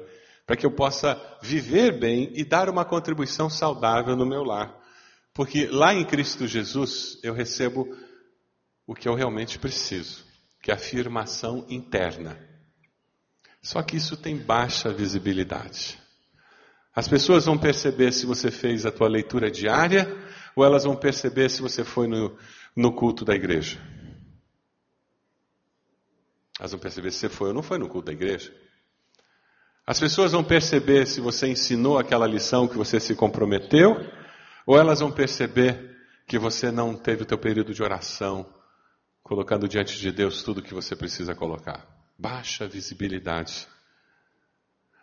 para que eu possa viver bem e dar uma contribuição saudável no meu lar. Porque lá em Cristo Jesus eu recebo o que eu realmente preciso, que é afirmação interna. Só que isso tem baixa visibilidade. As pessoas vão perceber se você fez a tua leitura diária ou elas vão perceber se você foi no, no culto da igreja. Elas vão perceber se você foi ou não foi no culto da igreja. As pessoas vão perceber se você ensinou aquela lição que você se comprometeu, ou elas vão perceber que você não teve o teu período de oração, colocando diante de Deus tudo que você precisa colocar. Baixa visibilidade.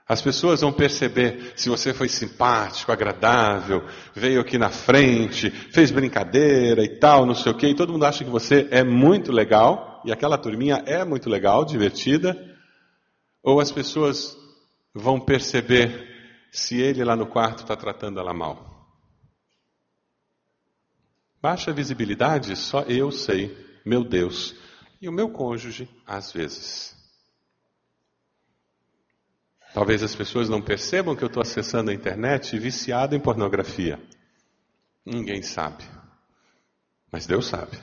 As pessoas vão perceber se você foi simpático, agradável, veio aqui na frente, fez brincadeira e tal, não sei o quê, e todo mundo acha que você é muito legal, e aquela turminha é muito legal, divertida, ou as pessoas vão perceber se ele lá no quarto está tratando ela mal. Baixa visibilidade, só eu sei meu Deus, e o meu cônjuge, às vezes. Talvez as pessoas não percebam que eu estou acessando a internet viciado em pornografia. Ninguém sabe. Mas Deus sabe.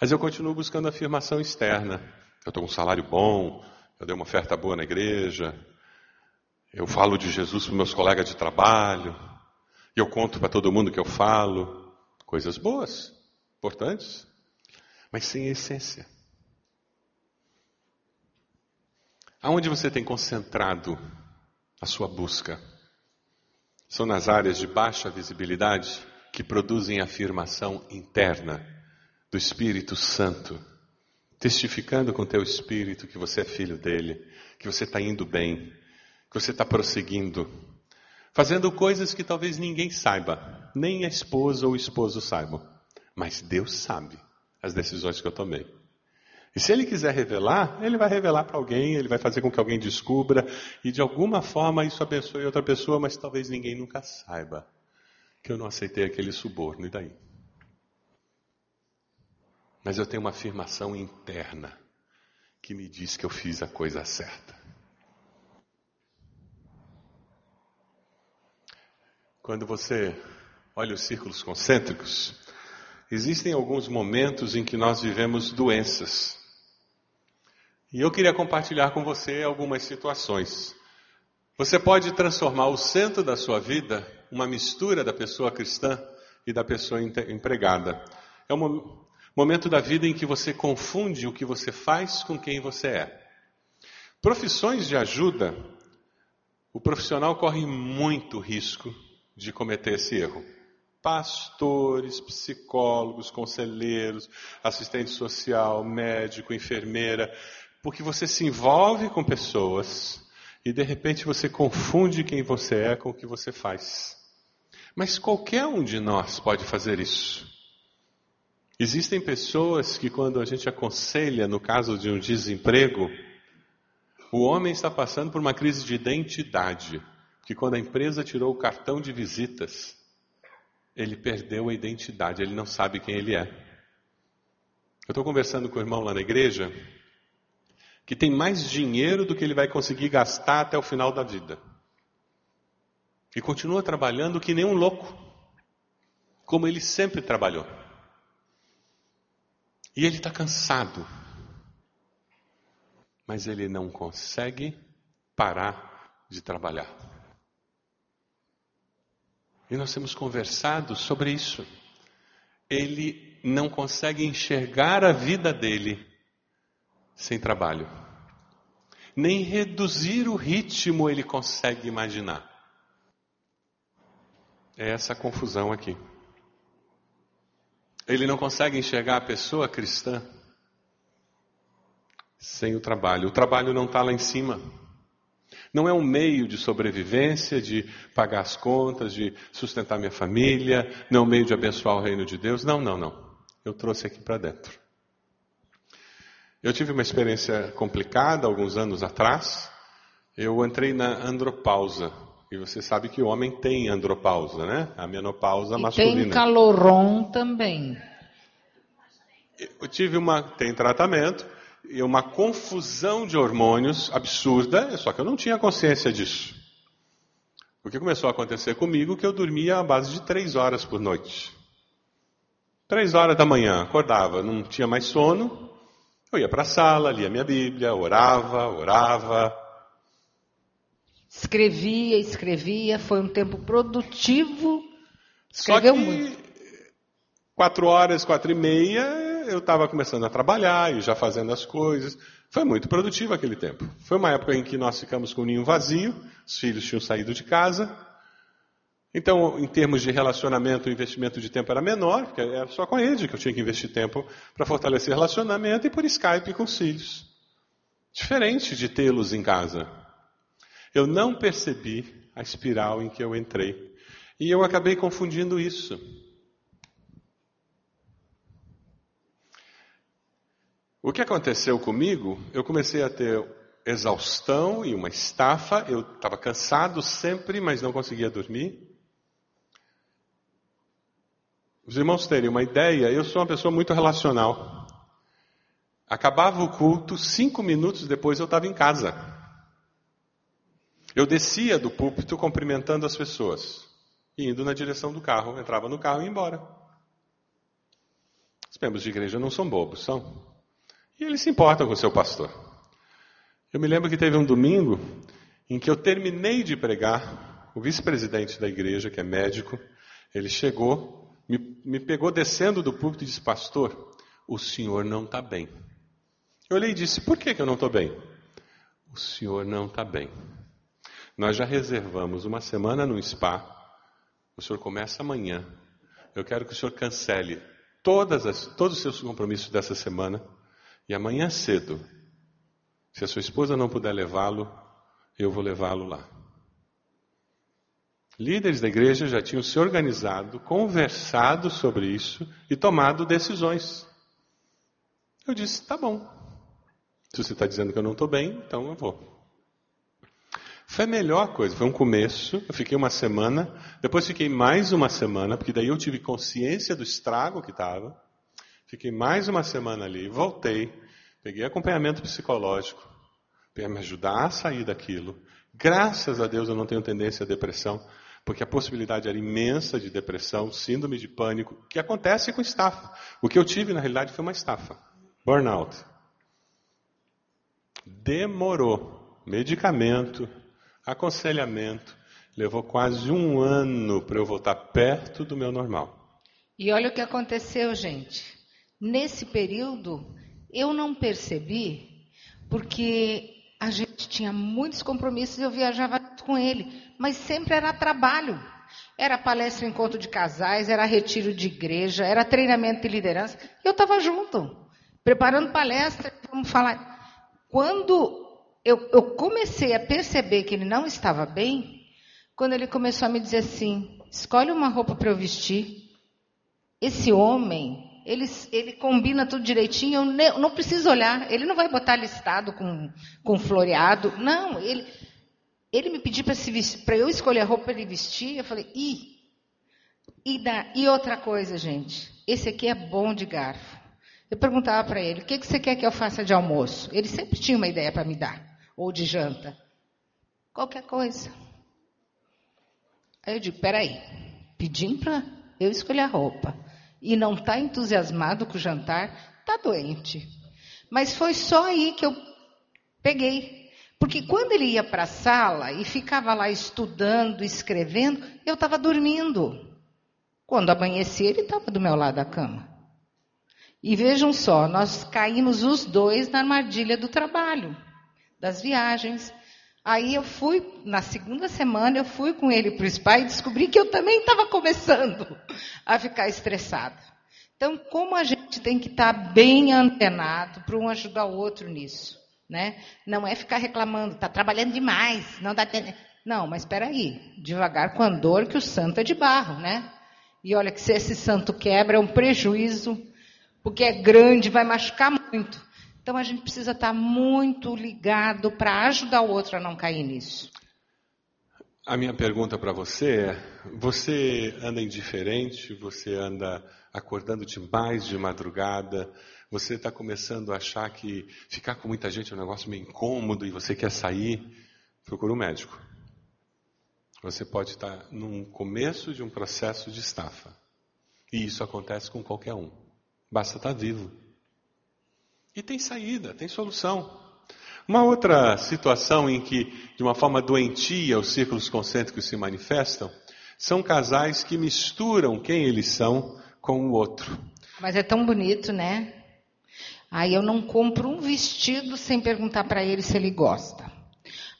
Mas eu continuo buscando afirmação externa. Eu estou com um salário bom, eu dei uma oferta boa na igreja, eu falo de Jesus para meus colegas de trabalho, eu conto para todo mundo que eu falo. Coisas boas importantes, mas sem essência. Aonde você tem concentrado a sua busca? São nas áreas de baixa visibilidade que produzem afirmação interna do Espírito Santo, testificando com teu espírito que você é filho dele, que você está indo bem, que você está prosseguindo, fazendo coisas que talvez ninguém saiba, nem a esposa ou o esposo saibam. Mas Deus sabe as decisões que eu tomei. E se Ele quiser revelar, Ele vai revelar para alguém, Ele vai fazer com que alguém descubra, e de alguma forma isso abençoe outra pessoa, mas talvez ninguém nunca saiba que eu não aceitei aquele suborno, e daí? Mas eu tenho uma afirmação interna que me diz que eu fiz a coisa certa. Quando você olha os círculos concêntricos, existem alguns momentos em que nós vivemos doenças. E eu queria compartilhar com você algumas situações. Você pode transformar o centro da sua vida uma mistura da pessoa cristã e da pessoa empregada. É um momento da vida em que você confunde o que você faz com quem você é. Profissões de ajuda, o profissional corre muito risco de cometer esse erro pastores, psicólogos, conselheiros, assistente social, médico, enfermeira, porque você se envolve com pessoas e de repente você confunde quem você é com o que você faz. Mas qualquer um de nós pode fazer isso. Existem pessoas que, quando a gente aconselha, no caso de um desemprego, o homem está passando por uma crise de identidade. Que quando a empresa tirou o cartão de visitas, ele perdeu a identidade, ele não sabe quem ele é. Eu estou conversando com o irmão lá na igreja, que tem mais dinheiro do que ele vai conseguir gastar até o final da vida. E continua trabalhando que nem um louco, como ele sempre trabalhou. E ele está cansado, mas ele não consegue parar de trabalhar. E nós temos conversado sobre isso. Ele não consegue enxergar a vida dele sem trabalho. Nem reduzir o ritmo ele consegue imaginar. É essa confusão aqui. Ele não consegue enxergar a pessoa cristã sem o trabalho. O trabalho não está lá em cima. Não é um meio de sobrevivência, de pagar as contas, de sustentar minha família, não é um meio de abençoar o reino de Deus. Não, não, não. Eu trouxe aqui para dentro. Eu tive uma experiência complicada alguns anos atrás. Eu entrei na andropausa. E você sabe que o homem tem andropausa, né? A menopausa e masculina. Tem caloron também. Eu tive uma. Tem tratamento uma confusão de hormônios absurda, só que eu não tinha consciência disso. O que começou a acontecer comigo que eu dormia à base de três horas por noite. Três horas da manhã, acordava, não tinha mais sono, eu ia para a sala, lia minha Bíblia, orava, orava. Escrevia, escrevia, foi um tempo produtivo. Escreveu Só que, muito. Quatro horas, quatro e meia, eu estava começando a trabalhar e já fazendo as coisas. Foi muito produtivo aquele tempo. Foi uma época em que nós ficamos com o ninho vazio, os filhos tinham saído de casa. Então, em termos de relacionamento, o investimento de tempo era menor, porque era só com a que eu tinha que investir tempo para fortalecer relacionamento e por Skype com os filhos. Diferente de tê-los em casa. Eu não percebi a espiral em que eu entrei. E eu acabei confundindo isso. O que aconteceu comigo? Eu comecei a ter exaustão e uma estafa. Eu estava cansado sempre, mas não conseguia dormir. Os irmãos terem uma ideia, eu sou uma pessoa muito relacional. Acabava o culto, cinco minutos depois eu estava em casa. Eu descia do púlpito cumprimentando as pessoas, indo na direção do carro, entrava no carro e ia embora. Os membros de igreja não são bobos, são. E eles se importam com o seu pastor. Eu me lembro que teve um domingo em que eu terminei de pregar, o vice-presidente da igreja, que é médico, ele chegou, me, me pegou descendo do púlpito e disse: Pastor, o senhor não está bem. Eu olhei e disse: Por que, que eu não estou bem? O senhor não está bem. Nós já reservamos uma semana no spa. O senhor começa amanhã. Eu quero que o senhor cancele todas as, todos os seus compromissos dessa semana e amanhã cedo, se a sua esposa não puder levá-lo, eu vou levá-lo lá. Líderes da igreja já tinham se organizado, conversado sobre isso e tomado decisões. Eu disse: tá bom. Se você está dizendo que eu não estou bem, então eu vou. Foi a melhor coisa, foi um começo. Eu fiquei uma semana, depois fiquei mais uma semana, porque daí eu tive consciência do estrago que estava. Fiquei mais uma semana ali, voltei, peguei acompanhamento psicológico para me ajudar a sair daquilo. Graças a Deus eu não tenho tendência à depressão, porque a possibilidade era imensa de depressão, síndrome de pânico, que acontece com estafa. O que eu tive na realidade foi uma estafa, burnout. Demorou, medicamento, aconselhamento, levou quase um ano para eu voltar perto do meu normal. E olha o que aconteceu, gente. Nesse período, eu não percebi, porque a gente tinha muitos compromissos e eu viajava com ele, mas sempre era trabalho. Era palestra encontro de casais, era retiro de igreja, era treinamento de liderança. Eu estava junto, preparando palestra, vamos falar. Quando eu, eu comecei a perceber que ele não estava bem, quando ele começou a me dizer assim: escolhe uma roupa para eu vestir. Esse homem, ele, ele combina tudo direitinho, eu ne, não preciso olhar. Ele não vai botar listado com, com floreado. Não, ele, ele me pediu para eu escolher a roupa para ele vestir. Eu falei, ih. E, da, e outra coisa, gente. Esse aqui é bom de garfo. Eu perguntava para ele: o que, que você quer que eu faça de almoço? Ele sempre tinha uma ideia para me dar ou de janta? Qualquer coisa. Aí eu digo, peraí, pedindo para eu escolher a roupa e não está entusiasmado com o jantar, está doente. Mas foi só aí que eu peguei. Porque quando ele ia para a sala e ficava lá estudando, escrevendo, eu estava dormindo. Quando amanhecia, ele estava do meu lado da cama. E vejam só, nós caímos os dois na armadilha do trabalho das viagens. Aí eu fui, na segunda semana, eu fui com ele para o spa e descobri que eu também estava começando a ficar estressada. Então, como a gente tem que estar tá bem antenado para um ajudar o outro nisso, né? Não é ficar reclamando, está trabalhando demais, não dá tempo. Não, mas espera aí, devagar com a dor que o santo é de barro, né? E olha que se esse santo quebra é um prejuízo, porque é grande, vai machucar muito. Então a gente precisa estar muito ligado para ajudar o outro a não cair nisso. A minha pergunta para você é: você anda indiferente? Você anda acordando demais de madrugada? Você está começando a achar que ficar com muita gente é um negócio meio incômodo e você quer sair? Procura um médico. Você pode estar num começo de um processo de estafa. E isso acontece com qualquer um. Basta estar vivo. E tem saída, tem solução. Uma outra situação em que, de uma forma doentia, os círculos concêntricos se manifestam são casais que misturam quem eles são com o outro. Mas é tão bonito, né? Aí eu não compro um vestido sem perguntar para ele se ele gosta.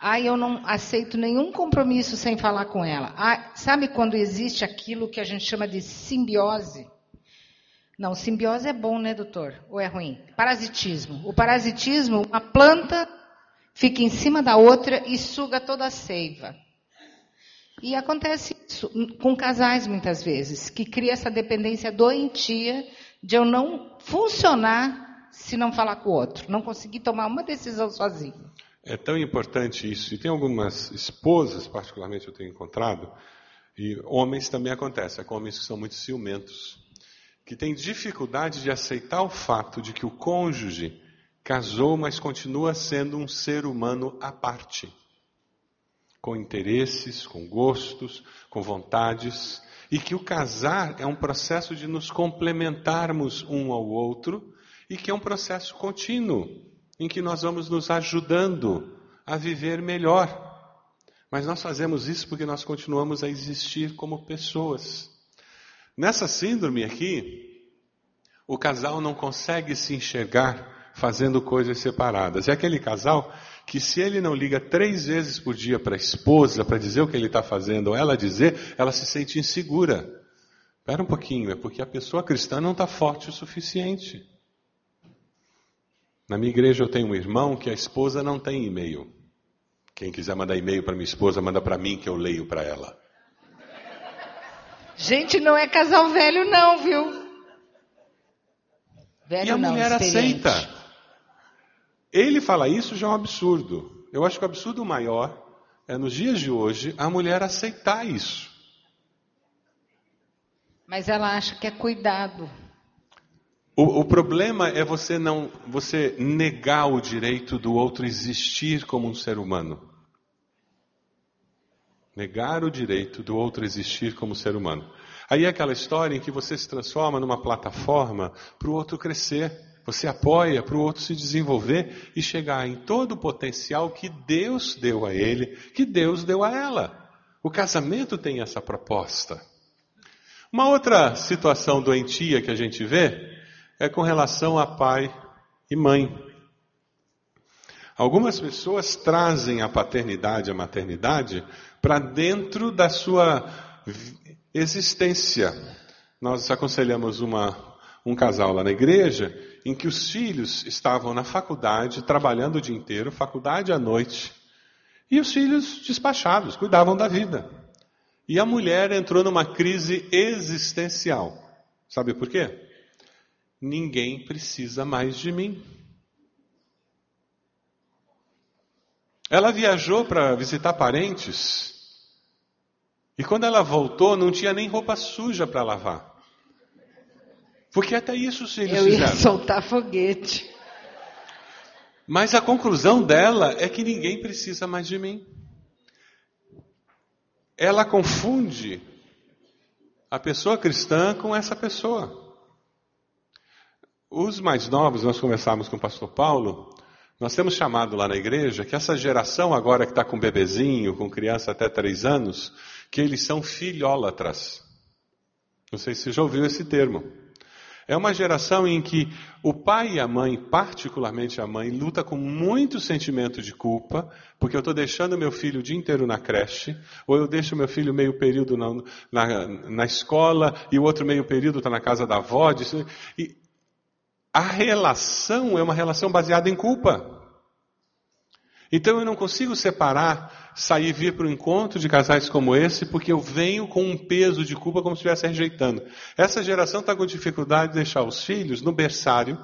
Aí eu não aceito nenhum compromisso sem falar com ela. Ah, sabe quando existe aquilo que a gente chama de simbiose? Não, simbiose é bom, né, doutor? Ou é ruim? Parasitismo. O parasitismo, uma planta fica em cima da outra e suga toda a seiva. E acontece isso com casais muitas vezes, que cria essa dependência doentia de eu não funcionar se não falar com o outro, não conseguir tomar uma decisão sozinho. É tão importante isso. E tem algumas esposas, particularmente eu tenho encontrado, e homens também acontece, é com homens que são muito ciumentos que tem dificuldade de aceitar o fato de que o cônjuge casou, mas continua sendo um ser humano à parte, com interesses, com gostos, com vontades, e que o casar é um processo de nos complementarmos um ao outro e que é um processo contínuo, em que nós vamos nos ajudando a viver melhor. Mas nós fazemos isso porque nós continuamos a existir como pessoas. Nessa síndrome aqui, o casal não consegue se enxergar fazendo coisas separadas. É aquele casal que, se ele não liga três vezes por dia para a esposa para dizer o que ele está fazendo, ou ela dizer, ela se sente insegura. Espera um pouquinho, é porque a pessoa cristã não está forte o suficiente. Na minha igreja eu tenho um irmão que a esposa não tem e-mail. Quem quiser mandar e-mail para minha esposa, manda para mim que eu leio para ela. Gente, não é casal velho, não, viu? Velho e a não, mulher aceita. Ele fala isso já é um absurdo. Eu acho que o absurdo maior é nos dias de hoje a mulher aceitar isso. Mas ela acha que é cuidado. O, o, problema é você não, você negar o direito do outro existir como um ser humano. Negar o direito do outro existir como ser humano. Aí é aquela história em que você se transforma numa plataforma para o outro crescer. Você apoia para o outro se desenvolver e chegar em todo o potencial que Deus deu a ele, que Deus deu a ela. O casamento tem essa proposta. Uma outra situação doentia que a gente vê é com relação a pai e mãe. Algumas pessoas trazem a paternidade, a maternidade, para dentro da sua existência. Nós aconselhamos uma, um casal lá na igreja em que os filhos estavam na faculdade, trabalhando o dia inteiro, faculdade à noite, e os filhos despachados, cuidavam da vida. E a mulher entrou numa crise existencial. Sabe por quê? Ninguém precisa mais de mim. Ela viajou para visitar parentes. E quando ela voltou, não tinha nem roupa suja para lavar. Porque até isso os filhos Eu fizeram. ia soltar foguete. Mas a conclusão dela é que ninguém precisa mais de mim. Ela confunde a pessoa cristã com essa pessoa. Os mais novos, nós conversávamos com o pastor Paulo, nós temos chamado lá na igreja que essa geração agora que está com bebezinho, com criança até três anos, que eles são filhólatras. Não sei se você já ouviu esse termo. É uma geração em que o pai e a mãe, particularmente a mãe, luta com muito sentimento de culpa, porque eu estou deixando meu filho o dia inteiro na creche, ou eu deixo meu filho meio período na, na, na escola e o outro meio período está na casa da avó. E a relação é uma relação baseada em culpa. Então eu não consigo separar, sair vir para o encontro de casais como esse, porque eu venho com um peso de culpa como se estivesse rejeitando. Essa geração está com dificuldade de deixar os filhos no berçário.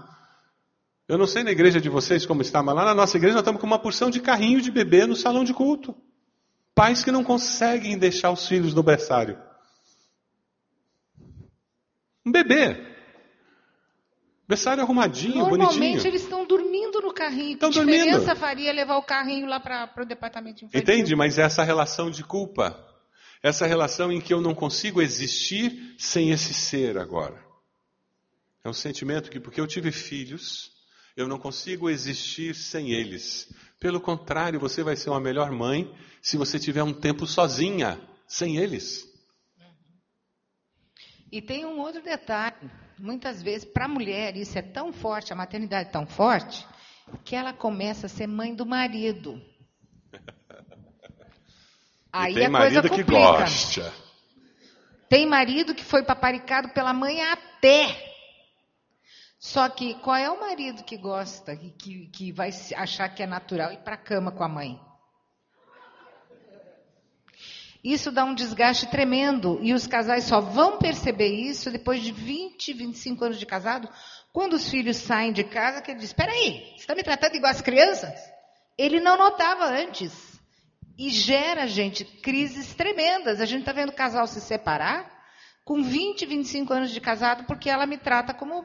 Eu não sei na igreja de vocês como está, mas lá na nossa igreja nós estamos com uma porção de carrinho de bebê no salão de culto. Pais que não conseguem deixar os filhos no berçário. Um bebê. Berçário arrumadinho, Normalmente bonitinho. eles estão dormindo no carrinho. Estão que diferença dormindo. faria levar o carrinho lá para o departamento infantil? Entende? Mas essa relação de culpa, essa relação em que eu não consigo existir sem esse ser agora. É um sentimento que, porque eu tive filhos, eu não consigo existir sem eles. Pelo contrário, você vai ser uma melhor mãe se você tiver um tempo sozinha, sem eles. E tem um outro detalhe. Muitas vezes, para a mulher, isso é tão forte, a maternidade é tão forte, que ela começa a ser mãe do marido. Aí tem a marido coisa que complica. gosta. Tem marido que foi paparicado pela mãe até. Só que qual é o marido que gosta e que, que vai achar que é natural ir para a cama com a mãe? Isso dá um desgaste tremendo e os casais só vão perceber isso depois de 20, 25 anos de casado, quando os filhos saem de casa, que ele diz: Espera aí, você está me tratando igual as crianças? Ele não notava antes. E gera, gente, crises tremendas. A gente está vendo o casal se separar com 20, 25 anos de casado porque ela me trata como,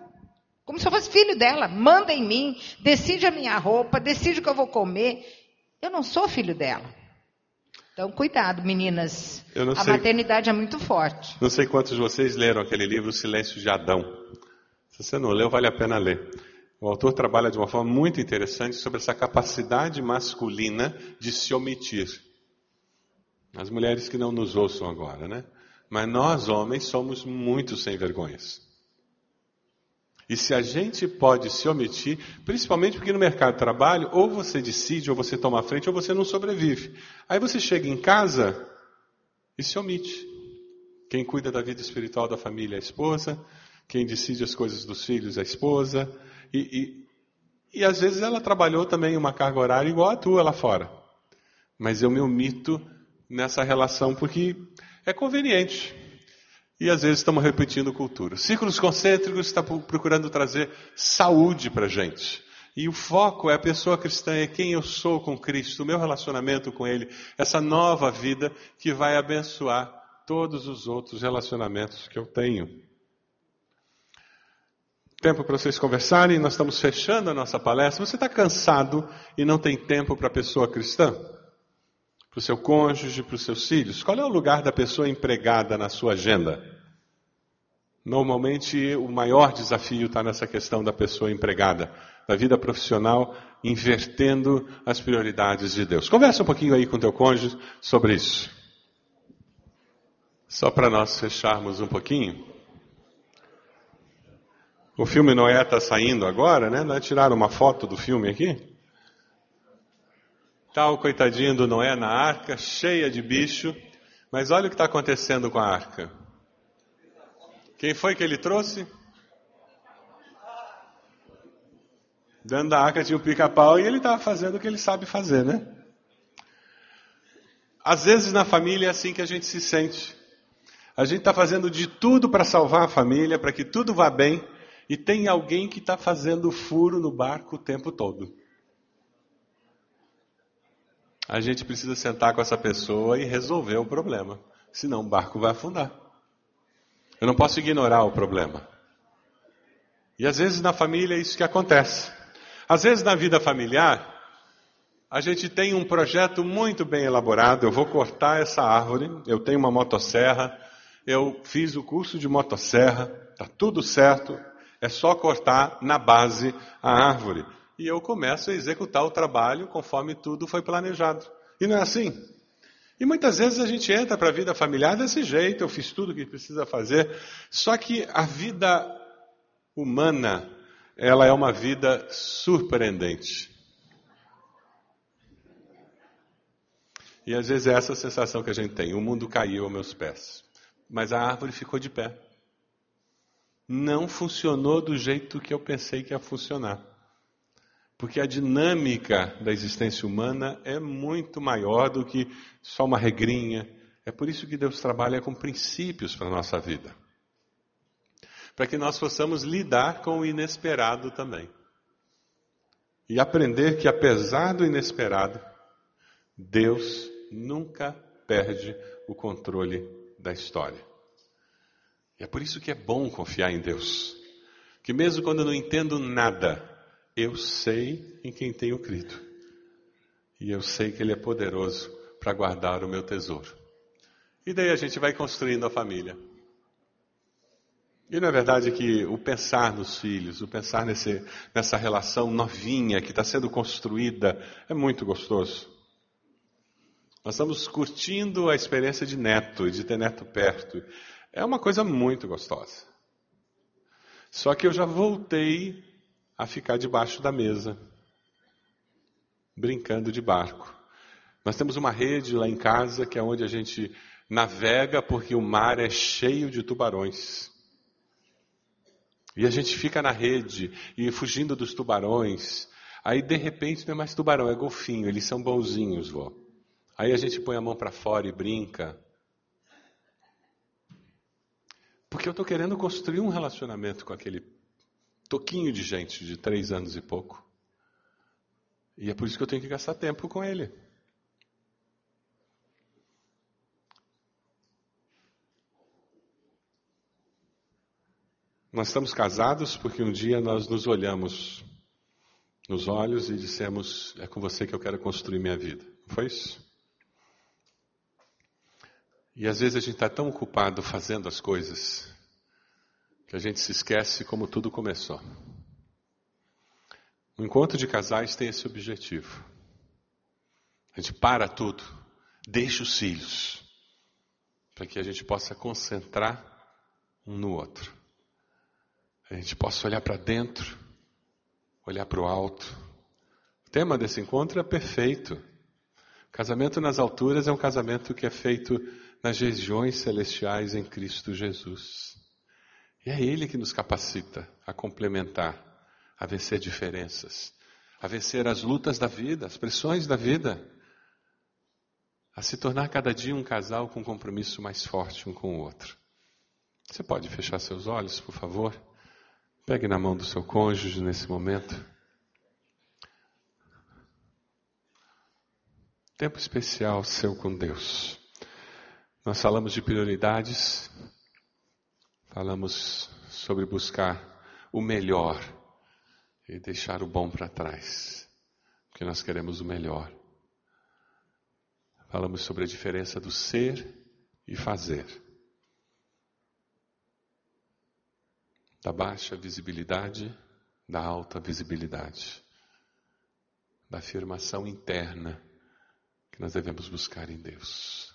como se eu fosse filho dela. Manda em mim, decide a minha roupa, decide o que eu vou comer. Eu não sou filho dela. Então, cuidado, meninas. A sei. maternidade é muito forte. Não sei quantos de vocês leram aquele livro O Silêncio de Adão. Se você não leu, vale a pena ler. O autor trabalha de uma forma muito interessante sobre essa capacidade masculina de se omitir. As mulheres que não nos ouçam agora, né? Mas nós, homens, somos muito sem vergonhas. E se a gente pode se omitir, principalmente porque no mercado de trabalho, ou você decide, ou você toma a frente, ou você não sobrevive. Aí você chega em casa e se omite. Quem cuida da vida espiritual da família é a esposa, quem decide as coisas dos filhos é a esposa, e, e, e às vezes ela trabalhou também uma carga horária igual a tua lá fora. Mas eu me omito nessa relação porque é conveniente. E às vezes estamos repetindo cultura. Círculos concêntricos está procurando trazer saúde para a gente. E o foco é a pessoa cristã, é quem eu sou com Cristo, o meu relacionamento com Ele, essa nova vida que vai abençoar todos os outros relacionamentos que eu tenho. Tempo para vocês conversarem, nós estamos fechando a nossa palestra. Você está cansado e não tem tempo para a pessoa cristã? Para o seu cônjuge, para os seus filhos? Qual é o lugar da pessoa empregada na sua agenda? Normalmente, o maior desafio está nessa questão da pessoa empregada, da vida profissional, invertendo as prioridades de Deus. Conversa um pouquinho aí com teu cônjuge sobre isso. Só para nós fecharmos um pouquinho. O filme Noé está saindo agora, né? Tiraram uma foto do filme aqui. Tá o coitadinho do Noé na arca, cheia de bicho. Mas olha o que está acontecendo com a arca. Quem foi que ele trouxe? Dentro da arca tinha o pica-pau e ele estava fazendo o que ele sabe fazer, né? Às vezes na família é assim que a gente se sente. A gente está fazendo de tudo para salvar a família, para que tudo vá bem, e tem alguém que está fazendo furo no barco o tempo todo. A gente precisa sentar com essa pessoa e resolver o problema, senão o barco vai afundar. Eu não posso ignorar o problema. E às vezes na família é isso que acontece. Às vezes na vida familiar, a gente tem um projeto muito bem elaborado. Eu vou cortar essa árvore. Eu tenho uma motosserra. Eu fiz o curso de motosserra. Está tudo certo. É só cortar na base a árvore. E eu começo a executar o trabalho conforme tudo foi planejado. E não é assim. E muitas vezes a gente entra para a vida familiar desse jeito. Eu fiz tudo o que precisa fazer. Só que a vida humana, ela é uma vida surpreendente. E às vezes é essa sensação que a gente tem. O mundo caiu aos meus pés. Mas a árvore ficou de pé. Não funcionou do jeito que eu pensei que ia funcionar. Porque a dinâmica da existência humana é muito maior do que só uma regrinha. É por isso que Deus trabalha com princípios para a nossa vida. Para que nós possamos lidar com o inesperado também. E aprender que, apesar do inesperado, Deus nunca perde o controle da história. E é por isso que é bom confiar em Deus. Que mesmo quando eu não entendo nada, eu sei em quem tenho crido. E eu sei que Ele é poderoso para guardar o meu tesouro. E daí a gente vai construindo a família. E não é verdade que o pensar nos filhos, o pensar nesse, nessa relação novinha que está sendo construída é muito gostoso? Nós estamos curtindo a experiência de neto, de ter neto perto. É uma coisa muito gostosa. Só que eu já voltei a ficar debaixo da mesa, brincando de barco. Nós temos uma rede lá em casa que é onde a gente navega porque o mar é cheio de tubarões. E a gente fica na rede e fugindo dos tubarões. Aí de repente não é mais tubarão, é golfinho. Eles são bonzinhos, vó. Aí a gente põe a mão para fora e brinca. Porque eu estou querendo construir um relacionamento com aquele toquinho de gente de três anos e pouco. E é por isso que eu tenho que gastar tempo com ele. Nós estamos casados porque um dia nós nos olhamos nos olhos e dissemos: É com você que eu quero construir minha vida. Não foi isso? E às vezes a gente está tão ocupado fazendo as coisas que a gente se esquece como tudo começou. O encontro de casais tem esse objetivo. A gente para tudo, deixa os filhos, para que a gente possa concentrar um no outro. A gente possa olhar para dentro, olhar para o alto. O tema desse encontro é perfeito. Casamento nas alturas é um casamento que é feito nas regiões celestiais em Cristo Jesus. E é Ele que nos capacita a complementar, a vencer diferenças, a vencer as lutas da vida, as pressões da vida, a se tornar cada dia um casal com um compromisso mais forte um com o outro. Você pode fechar seus olhos, por favor? Pegue na mão do seu cônjuge nesse momento. Tempo especial seu com Deus. Nós falamos de prioridades, falamos sobre buscar o melhor e deixar o bom para trás, porque nós queremos o melhor. Falamos sobre a diferença do ser e fazer. Da baixa visibilidade, da alta visibilidade. Da afirmação interna que nós devemos buscar em Deus.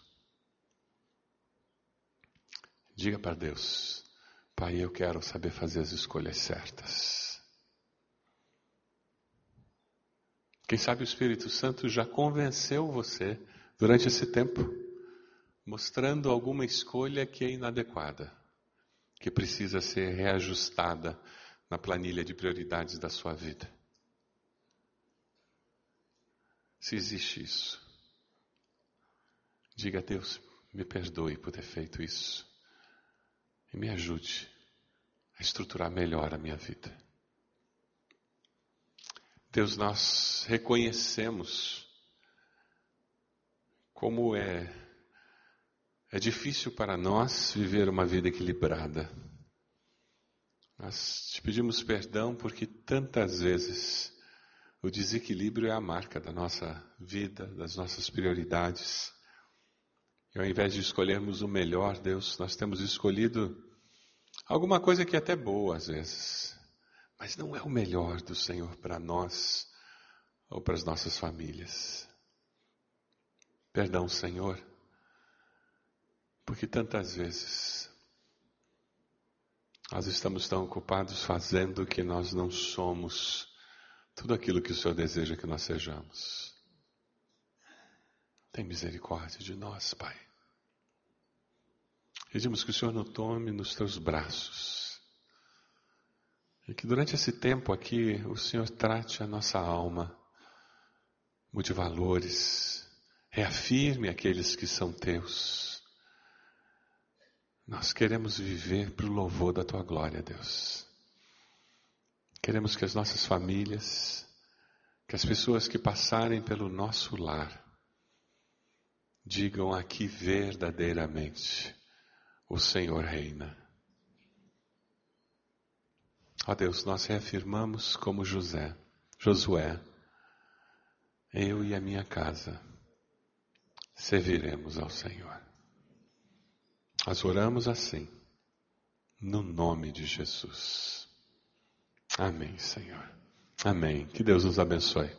Diga para Deus: Pai, eu quero saber fazer as escolhas certas. Quem sabe o Espírito Santo já convenceu você durante esse tempo, mostrando alguma escolha que é inadequada, que precisa ser reajustada na planilha de prioridades da sua vida. Se existe isso, diga a Deus, me perdoe por ter feito isso e me ajude a estruturar melhor a minha vida. Deus, nós reconhecemos como é é difícil para nós viver uma vida equilibrada. Nós te pedimos perdão porque tantas vezes o desequilíbrio é a marca da nossa vida, das nossas prioridades. E ao invés de escolhermos o melhor, Deus, nós temos escolhido alguma coisa que é até boa às vezes, mas não é o melhor do Senhor para nós ou para as nossas famílias. Perdão, Senhor, porque tantas vezes nós estamos tão ocupados fazendo que nós não somos tudo aquilo que o Senhor deseja que nós sejamos. Tem misericórdia de nós, Pai. Pedimos que o Senhor nos tome nos teus braços. E que durante esse tempo aqui o Senhor trate a nossa alma, mude valores, reafirme aqueles que são teus. Nós queremos viver para o louvor da tua glória, Deus. Queremos que as nossas famílias, que as pessoas que passarem pelo nosso lar, digam aqui verdadeiramente: o Senhor reina. Ó Deus, nós reafirmamos como José, Josué, eu e a minha casa serviremos ao Senhor. Nós oramos assim, no nome de Jesus. Amém, Senhor. Amém. Que Deus nos abençoe.